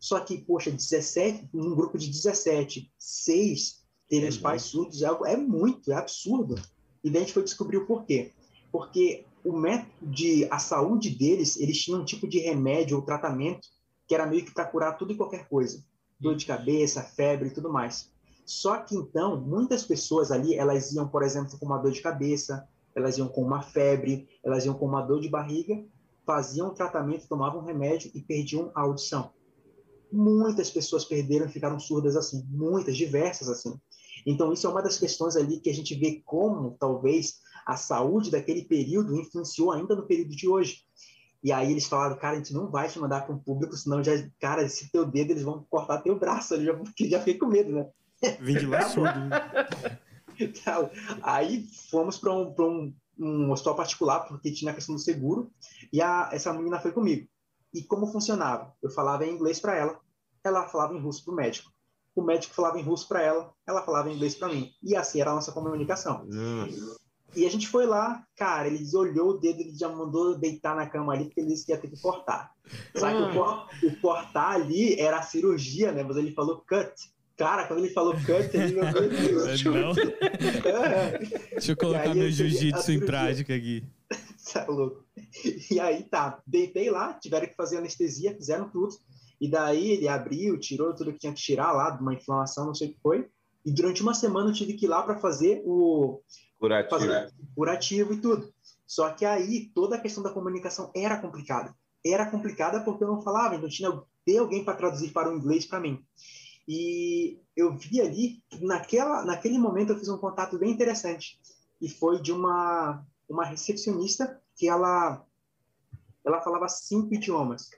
Só que, poxa, 17, um grupo de 17, seis terem é os pais surdos é, é muito, é absurdo. E daí a gente foi descobrir o porquê. Porque o método de a saúde deles, eles tinham um tipo de remédio ou tratamento que era meio que para curar tudo e qualquer coisa. Dor de cabeça, febre e tudo mais. Só que então, muitas pessoas ali, elas iam, por exemplo, com uma dor de cabeça, elas iam com uma febre, elas iam com uma dor de barriga, faziam tratamento, tomavam remédio e perdiam a audição. Muitas pessoas perderam e ficaram surdas assim, muitas, diversas assim. Então, isso é uma das questões ali que a gente vê como, talvez, a saúde daquele período influenciou ainda no período de hoje. E aí eles falaram, cara, a gente não vai te mandar para um público, senão já, cara, esse teu dedo eles vão cortar teu braço, eu já, porque já fiquei com medo, né? Vim de lá <laughs> surdo. aí fomos para um, um, um hospital particular, porque tinha a questão do seguro, e a, essa menina foi comigo. E como funcionava? Eu falava em inglês para ela, ela falava em russo para o médico. O médico falava em russo para ela, ela falava em inglês para mim. E assim era a nossa comunicação. Hum. E a gente foi lá, cara, ele olhou o dedo, ele já mandou deitar na cama ali, porque ele disse que ia ter que cortar. Só que o, ah. o cortar ali era a cirurgia, né? Mas ele falou cut. Cara, quando ele falou cut, ele meu Deus. Não. <laughs> É. Deixa eu colocar meu jiu-jitsu em prática aqui. <laughs> tá louco. E aí tá, deitei lá, tiveram que fazer anestesia, fizeram tudo. E daí ele abriu, tirou tudo que tinha que tirar lá, de uma inflamação, não sei o que foi. E durante uma semana eu tive que ir lá para fazer o curativo. Fazer curativo e tudo. Só que aí toda a questão da comunicação era complicada. Era complicada porque eu não falava, então tinha ter alguém para traduzir para o inglês para mim. E eu vi ali, naquela, naquele momento eu fiz um contato bem interessante. E foi de uma, uma recepcionista que ela, ela falava cinco idiomas.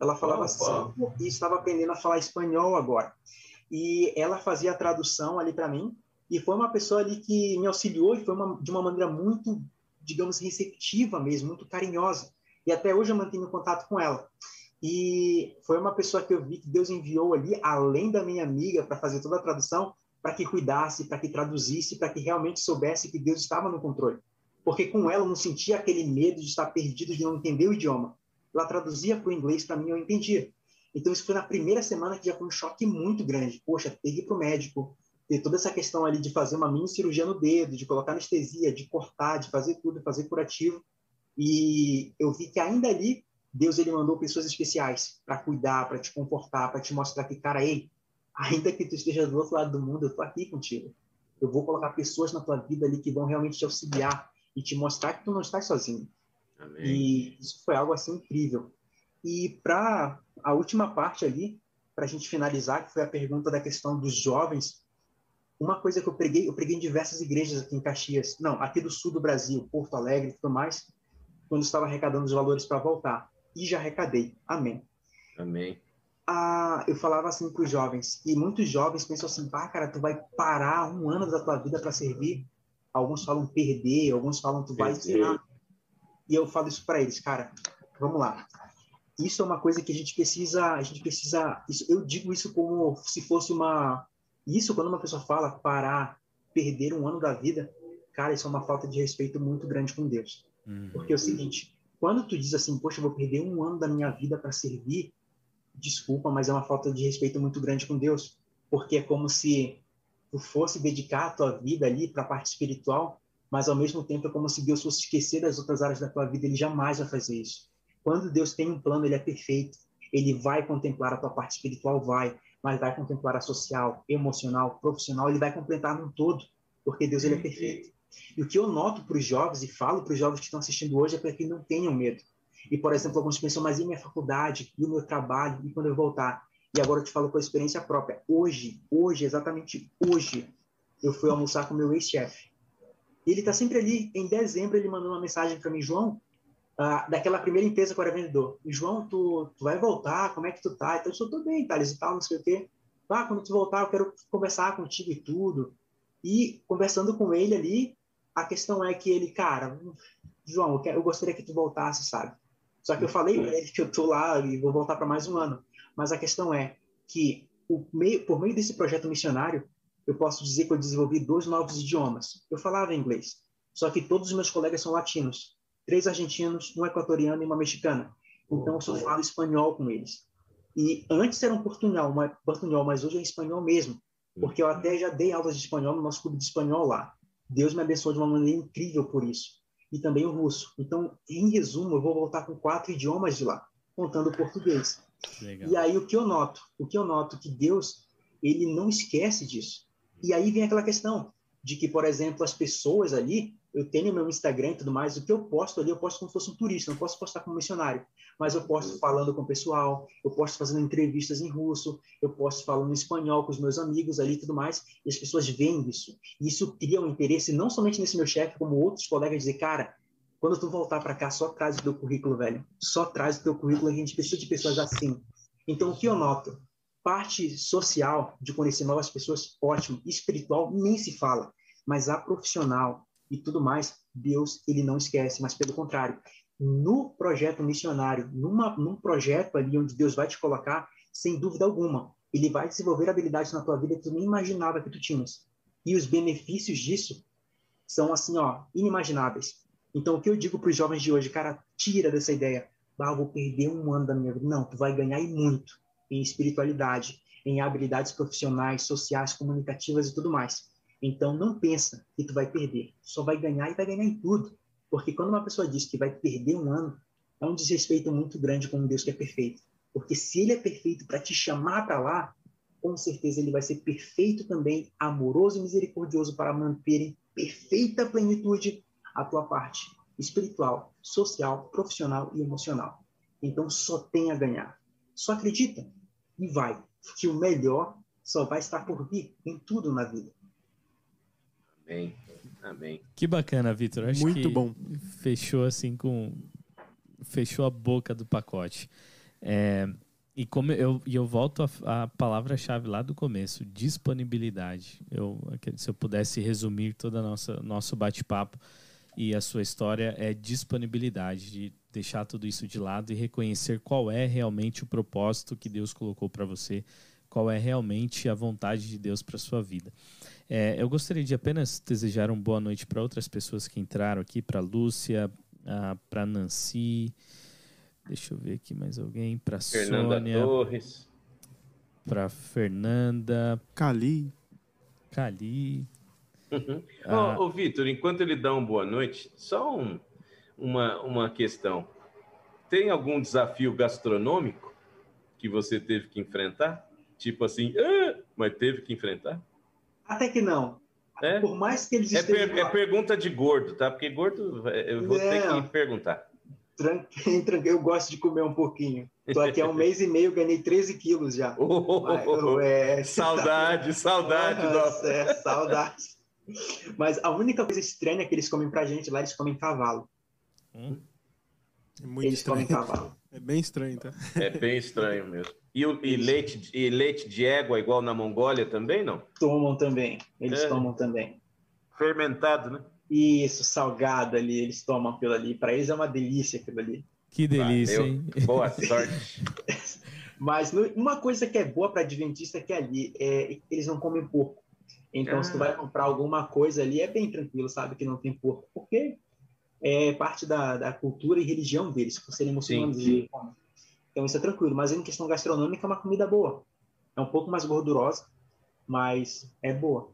Ela falava Opa. cinco e estava aprendendo a falar espanhol agora. E ela fazia a tradução ali para mim. E foi uma pessoa ali que me auxiliou e foi uma, de uma maneira muito, digamos, receptiva mesmo, muito carinhosa. E até hoje eu mantenho contato com ela. E foi uma pessoa que eu vi que Deus enviou ali, além da minha amiga, para fazer toda a tradução, para que cuidasse, para que traduzisse, para que realmente soubesse que Deus estava no controle. Porque com ela eu não sentia aquele medo de estar perdido, de não entender o idioma. Ela traduzia para o inglês, para mim eu entendia. Então isso foi na primeira semana que já foi um choque muito grande. Poxa, ter que ir para o médico, ter toda essa questão ali de fazer uma mini cirurgia no dedo, de colocar anestesia, de cortar, de fazer tudo, fazer curativo. E eu vi que ainda ali Deus ele mandou pessoas especiais para cuidar, para te confortar, para te mostrar que, cara, ei, ainda que tu esteja do outro lado do mundo, eu tô aqui contigo. Eu vou colocar pessoas na tua vida ali que vão realmente te auxiliar e te mostrar que tu não estás sozinho. Amém. E isso foi algo assim incrível. E para a última parte ali, para a gente finalizar, que foi a pergunta da questão dos jovens, uma coisa que eu preguei, eu preguei em diversas igrejas aqui em Caxias, não, aqui do sul do Brasil, Porto Alegre e tudo mais, quando estava arrecadando os valores para voltar e já arrecadei. Amém. Amém. Ah, eu falava assim para os jovens, e muitos jovens pensam assim, pá, cara, tu vai parar um ano da tua vida para servir? Alguns falam perder, alguns falam tu vai ensinar. E eu falo isso para eles, cara, vamos lá. Isso é uma coisa que a gente precisa, a gente precisa, isso, eu digo isso como se fosse uma, isso quando uma pessoa fala parar, perder um ano da vida, cara, isso é uma falta de respeito muito grande com Deus. Uhum. Porque é o seguinte, quando tu diz assim, poxa, eu vou perder um ano da minha vida para servir, desculpa, mas é uma falta de respeito muito grande com Deus, porque é como se tu fosse dedicar a tua vida ali para a parte espiritual, mas ao mesmo tempo é como se Deus fosse esquecer das outras áreas da tua vida, ele jamais vai fazer isso. Quando Deus tem um plano, ele é perfeito, ele vai contemplar a tua parte espiritual, vai, mas vai contemplar a social, emocional, profissional, ele vai completar num todo, porque Deus ele é perfeito. E o que eu noto para os jovens e falo para os jovens que estão assistindo hoje é para que não tenham medo. E, por exemplo, alguns pensam, mas e minha faculdade, e o meu trabalho, e quando eu voltar? E agora eu te falo com a experiência própria. Hoje, hoje, exatamente hoje, eu fui almoçar com meu ex-chefe. Ele está sempre ali, em dezembro, ele mandou uma mensagem para mim, João, uh, daquela primeira empresa que eu era vendedor. João, tu, tu vai voltar, como é que tu tá? Então, eu tô bem, Thales, e tal, não sei o quê. Ah, quando tu voltar, eu quero conversar contigo e tudo. E conversando com ele ali, a questão é que ele, cara, João, eu, quero, eu gostaria que tu voltasse, sabe? Só que eu falei para ele que eu tô lá e vou voltar para mais um ano. Mas a questão é que meio, por meio desse projeto missionário, eu posso dizer que eu desenvolvi dois novos idiomas. Eu falava inglês, só que todos os meus colegas são latinos. Três argentinos, um equatoriano e uma mexicana. Então eu só falo espanhol com eles. E antes era um portunhol, uma, portunhol, mas hoje é espanhol mesmo. Porque eu até já dei aulas de espanhol no nosso clube de espanhol lá. Deus me abençoou de uma maneira incrível por isso. E também o russo. Então, em resumo, eu vou voltar com quatro idiomas de lá, contando o português. Legal. E aí o que eu noto? O que eu noto que Deus, ele não esquece disso. E aí vem aquela questão de que, por exemplo, as pessoas ali, eu tenho meu Instagram e tudo mais, o que eu posto ali, eu posto como se fosse um turista, não posso postar como missionário, mas eu posto falando com o pessoal, eu posto fazendo entrevistas em russo, eu posto falando em espanhol com os meus amigos ali e tudo mais, e as pessoas veem isso. E isso cria um interesse não somente nesse meu chefe, como outros colegas dizer, cara, Quando tu voltar para cá, só traz o teu currículo, velho. Só traz o teu currículo, a gente precisa de pessoas assim. Então, o que eu noto? Parte social, de conhecer novas pessoas, ótimo. Espiritual, nem se fala. Mas a profissional e tudo mais, Deus, ele não esquece. Mas, pelo contrário, no projeto missionário, numa, num projeto ali onde Deus vai te colocar, sem dúvida alguma, ele vai desenvolver habilidades na tua vida que tu nem imaginava que tu tinhas. E os benefícios disso são, assim, ó, inimagináveis. Então, o que eu digo para os jovens de hoje, cara, tira dessa ideia. Ah, vou perder um ano da minha vida. Não, tu vai ganhar e muito em espiritualidade, em habilidades profissionais, sociais, comunicativas e tudo mais. Então, não pensa que tu vai perder. Só vai ganhar e vai ganhar em tudo. Porque quando uma pessoa diz que vai perder um ano, é um desrespeito muito grande com um Deus que é perfeito. Porque se ele é perfeito para te chamar para lá, com certeza ele vai ser perfeito também, amoroso e misericordioso para manter em perfeita plenitude a tua parte espiritual, social, profissional e emocional. Então só tem a ganhar. Só acredita e vai, que o melhor só vai estar por vir em tudo na vida. Amém. Amém. Que bacana, Vitor. Acho Muito que bom. Fechou assim com. Fechou a boca do pacote. É, e como eu, e eu volto à palavra-chave lá do começo, disponibilidade. Eu, se eu pudesse resumir todo o nosso bate-papo e a sua história, é disponibilidade, de deixar tudo isso de lado e reconhecer qual é realmente o propósito que Deus colocou para você, qual é realmente a vontade de Deus para sua vida. É, eu gostaria de apenas desejar uma boa noite para outras pessoas que entraram aqui, para Lúcia, para Nancy, Deixa eu ver aqui mais alguém. Para Sônia. Torres. Para Fernanda. Cali. Cali. Uhum. Ah. Ô, ô Vitor, enquanto ele dá uma boa noite, só um, uma, uma questão. Tem algum desafio gastronômico que você teve que enfrentar? Tipo assim, ah, mas teve que enfrentar? Até que não. É? Por mais que eles é, per é pergunta de gordo, tá? Porque gordo eu vou ter que perguntar. Tranquilo, <laughs> eu gosto de comer um pouquinho. Estou aqui há um mês e meio, ganhei 13 quilos já. <laughs> Oh, é, saudade, saudade. <laughs> Nossa, é, saudade. Mas a única coisa estranha que eles comem pra gente lá, eles comem cavalo. Hum. É muito eles estranho. comem cavalo. <laughs> É bem estranho, tá? É bem estranho mesmo. E, o, e, leite, e leite de égua igual na Mongólia também, não? Tomam também. Eles é. tomam também. Fermentado, né? Isso, salgado ali, eles tomam aquilo ali. Para eles é uma delícia aquilo ali. Que delícia, Valeu. hein? <laughs> Boa sorte. <laughs> Mas uma coisa que é boa para adventista é que ali é, eles não comem porco. Então, ah. se tu vai comprar alguma coisa ali, é bem tranquilo, sabe? Que não tem porco. Porque é parte da, da cultura e religião deles, por serem muçulmanos. Então, isso é tranquilo. Mas em questão gastronômica, é uma comida boa. É um pouco mais gordurosa, mas é boa.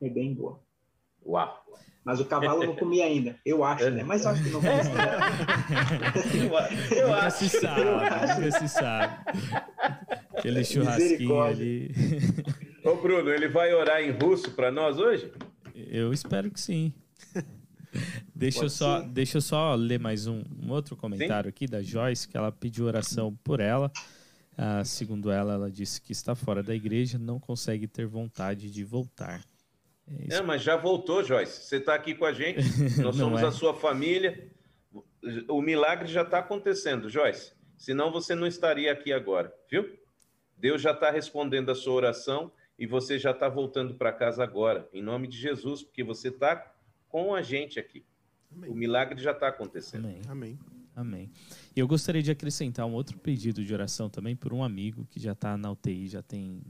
É bem boa. Uau! Mas o cavalo não comia ainda. Eu acho, né? Mas eu acho que não comia. <laughs> eu, eu nunca acho. se sabe, nunca se sabe. <laughs> Aquele churrasquinho ali. Ô, Bruno, ele vai orar em russo para nós hoje? Eu espero que sim. Deixa eu, só, deixa eu só ler mais um, um outro comentário sim? aqui da Joyce, que ela pediu oração por ela. Ah, segundo ela, ela disse que está fora da igreja, não consegue ter vontade de voltar. É, é, mas já voltou, Joyce. Você está aqui com a gente, <laughs> nós somos é. a sua família. O milagre já está acontecendo, Joyce. Senão você não estaria aqui agora, viu? Deus já está respondendo a sua oração e você já está voltando para casa agora, em nome de Jesus, porque você está com a gente aqui. Amém. O milagre já está acontecendo. Amém. Amém. Amém. E eu gostaria de acrescentar um outro pedido de oração também por um amigo que já está na UTI, já tem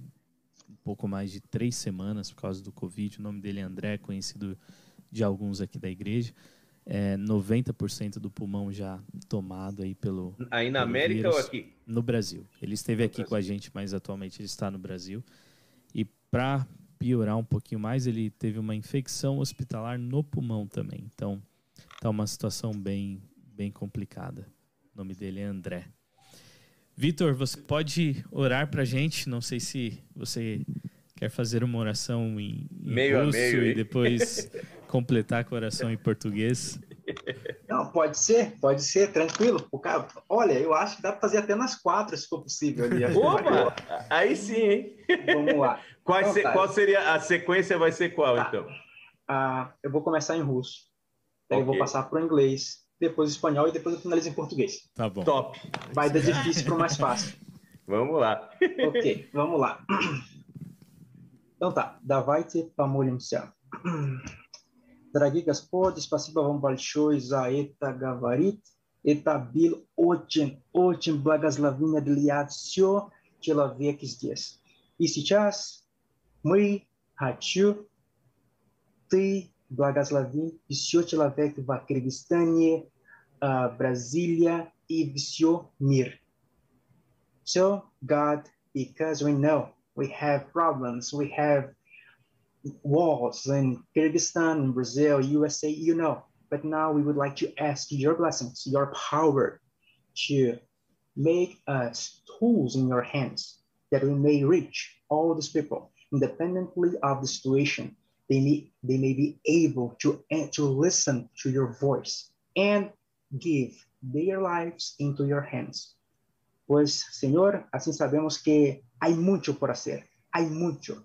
um pouco mais de três semanas por causa do Covid. O nome dele é André, conhecido de alguns aqui da igreja. É 90% do pulmão já tomado aí pelo. Aí na pelo América vírus. ou aqui? No Brasil. Ele esteve no aqui Brasil. com a gente, mas atualmente ele está no Brasil. E para piorar um pouquinho mais, ele teve uma infecção hospitalar no pulmão também. Então, tá uma situação bem, bem complicada. O nome dele é André. Vitor, você pode orar para a gente? Não sei se você quer fazer uma oração em, em meio russo meio, e depois <laughs> completar com a oração em português. Não, pode ser, pode ser, tranquilo. O cara, olha, eu acho que dá para fazer até nas quatro, se for possível. Ali. Opa! Aí sim, hein? Vamos lá. Qual, então, se, tá. qual seria a sequência? Vai ser qual, tá. então? Ah, eu vou começar em russo. Daí eu vou passar para o inglês, depois o espanhol e depois eu finalizo em português. Tá bom. Top. Vai da difícil para o mais fácil. Vamos lá. Ok, vamos lá. Então tá, давайте помолимся. Дорогие Господи, спасибо вам большое за это говорить. Это был очень, очень благословение для всех человек здесь. И сейчас мы хочу ты благослови все человек в Кыргызстане, Бразилия и все мир. So, God, because we know we have problems, we have wars in Kyrgyzstan, Brazil, USA, you know. But now we would like to ask your blessings, your power to make us tools in your hands that we may reach all these people independently of the situation. They may, they may be able to, eh, to listen to your voice and give their lives into your hands. Pues, Señor, así sabemos que hay mucho por hacer, hay mucho.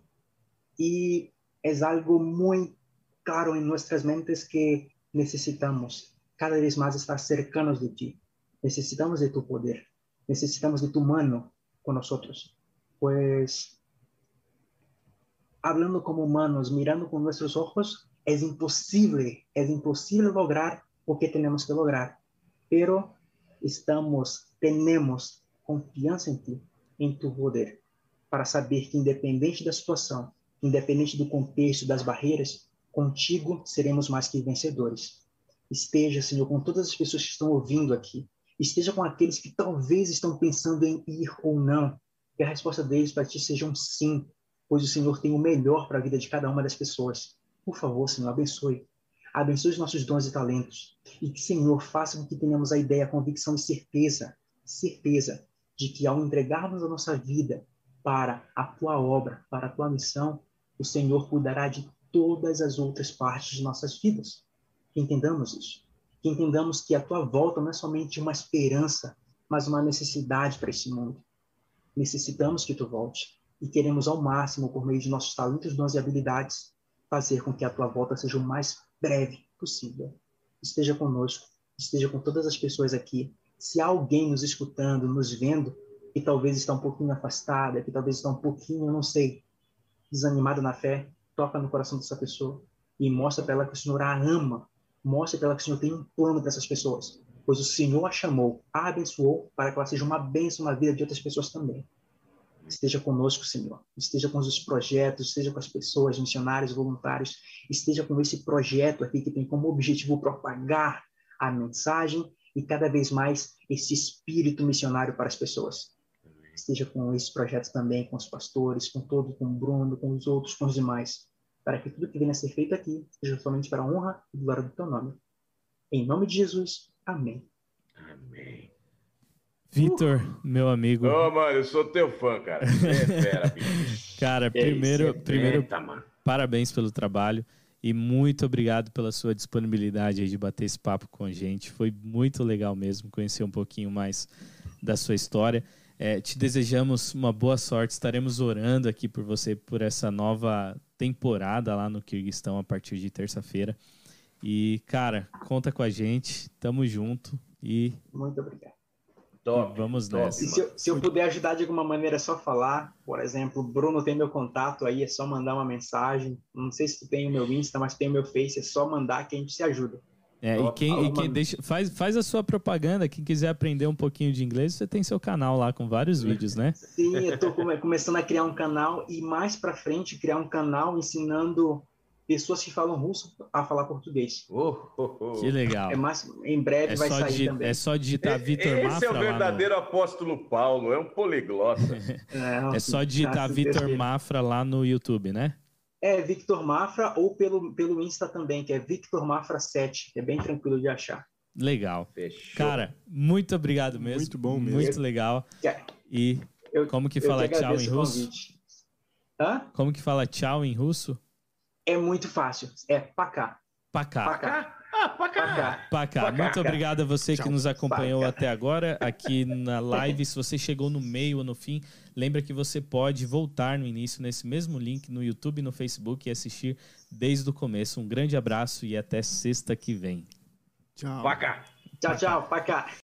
Y es algo muy claro en nuestras mentes que necesitamos cada vez más estar cercanos de ti. Necesitamos de tu poder, necesitamos de tu mano con nosotros. Pues, hablando como humanos, mirando con nuestros ojos, es imposible, es imposible lograr lo que tenemos que lograr. Pero estamos, tenemos confiança em ti, em tu poder, para saber que independente da situação, independente do contexto, das barreiras, contigo seremos mais que vencedores. Esteja, Senhor, com todas as pessoas que estão ouvindo aqui. Esteja com aqueles que talvez estão pensando em ir ou não. Que a resposta deles para ti seja um sim, pois o Senhor tem o melhor para a vida de cada uma das pessoas. Por favor, Senhor, abençoe. Abençoe os nossos dons e talentos. E que, Senhor, faça com que tenhamos a ideia, a convicção e certeza, certeza de que ao entregarmos a nossa vida para a tua obra, para a tua missão, o Senhor cuidará de todas as outras partes de nossas vidas. Que entendamos isso. Que entendamos que a tua volta não é somente uma esperança, mas uma necessidade para esse mundo. Necessitamos que tu volte e queremos ao máximo, por meio de nossos talentos, dons e habilidades, fazer com que a tua volta seja o mais breve possível. Esteja conosco, esteja com todas as pessoas aqui. Se há alguém nos escutando, nos vendo, que talvez está um pouquinho afastada, que talvez está um pouquinho, não sei, desanimada na fé, toca no coração dessa pessoa e mostra para ela que o Senhor a ama. Mostra para ela que o Senhor tem um plano para essas pessoas, pois o Senhor a chamou, a abençoou para que ela seja uma bênção na vida de outras pessoas também. Esteja conosco, Senhor. Esteja com os projetos, esteja com as pessoas, missionários, voluntários. Esteja com esse projeto aqui que tem como objetivo propagar a mensagem e cada vez mais esse espírito missionário para as pessoas. Esteja com esses projetos também, com os pastores, com todo, com o Bruno, com os outros, com os demais, para que tudo que venha a ser feito aqui seja somente para a honra e glória do teu nome. Em nome de Jesus, amém. Amém. Vitor, meu amigo. Ô, mano, eu sou teu fã, cara. É fera, bicho. <laughs> Cara, É primeiro, é primeiro mano. parabéns pelo trabalho e muito obrigado pela sua disponibilidade aí de bater esse papo com a gente. Foi muito legal mesmo conhecer um pouquinho mais da sua história. É, te desejamos uma boa sorte. Estaremos orando aqui por você por essa nova temporada lá no Kirguistão a partir de terça-feira. E, cara, conta com a gente. Tamo junto e Muito obrigado. Top. vamos top, nessa. E se eu, se eu puder ajudar de alguma maneira, é só falar. Por exemplo, o Bruno tem meu contato aí, é só mandar uma mensagem. Não sei se tu tem o meu Insta, mas tem o meu Face, é só mandar que a gente se ajuda. É, e quem, e quem deixa, faz, faz a sua propaganda. Quem quiser aprender um pouquinho de inglês, você tem seu canal lá com vários <laughs> vídeos, né? Sim, eu tô come- começando a criar um canal e mais para frente criar um canal ensinando pessoas que falam russo a falar português. Oh, oh, oh. Que legal. É mais, em breve É vai sair digi- também. é só digitar Vitor Esse Mafra é o lá no- verdadeiro apóstolo Paulo, é um poliglota. Não, <laughs> É só digitar Vitor. Mafra lá no YouTube, né? É Victor Mafra ou pelo, pelo Insta também, que é Victor Mafra 7, que é bem tranquilo de achar. Legal. Fechou. Cara, muito obrigado mesmo. Muito bom mesmo. Muito legal. É, E Eu, como que fala tchau em russo? Hã? Como que fala tchau em russo? É muito fácil. É pacá. Pacá. Pacá. Ah, pra cá. Pacá. Pacá. Muito obrigado a você que Tchau. nos acompanhou Pacá. até agora aqui na live. Se você chegou no meio ou no fim, lembra que você pode voltar no início nesse mesmo link no YouTube e no Facebook e assistir desde o começo. Um grande abraço e até sexta que vem. Tchau. Paca! Tchau, tchau. Pra cá.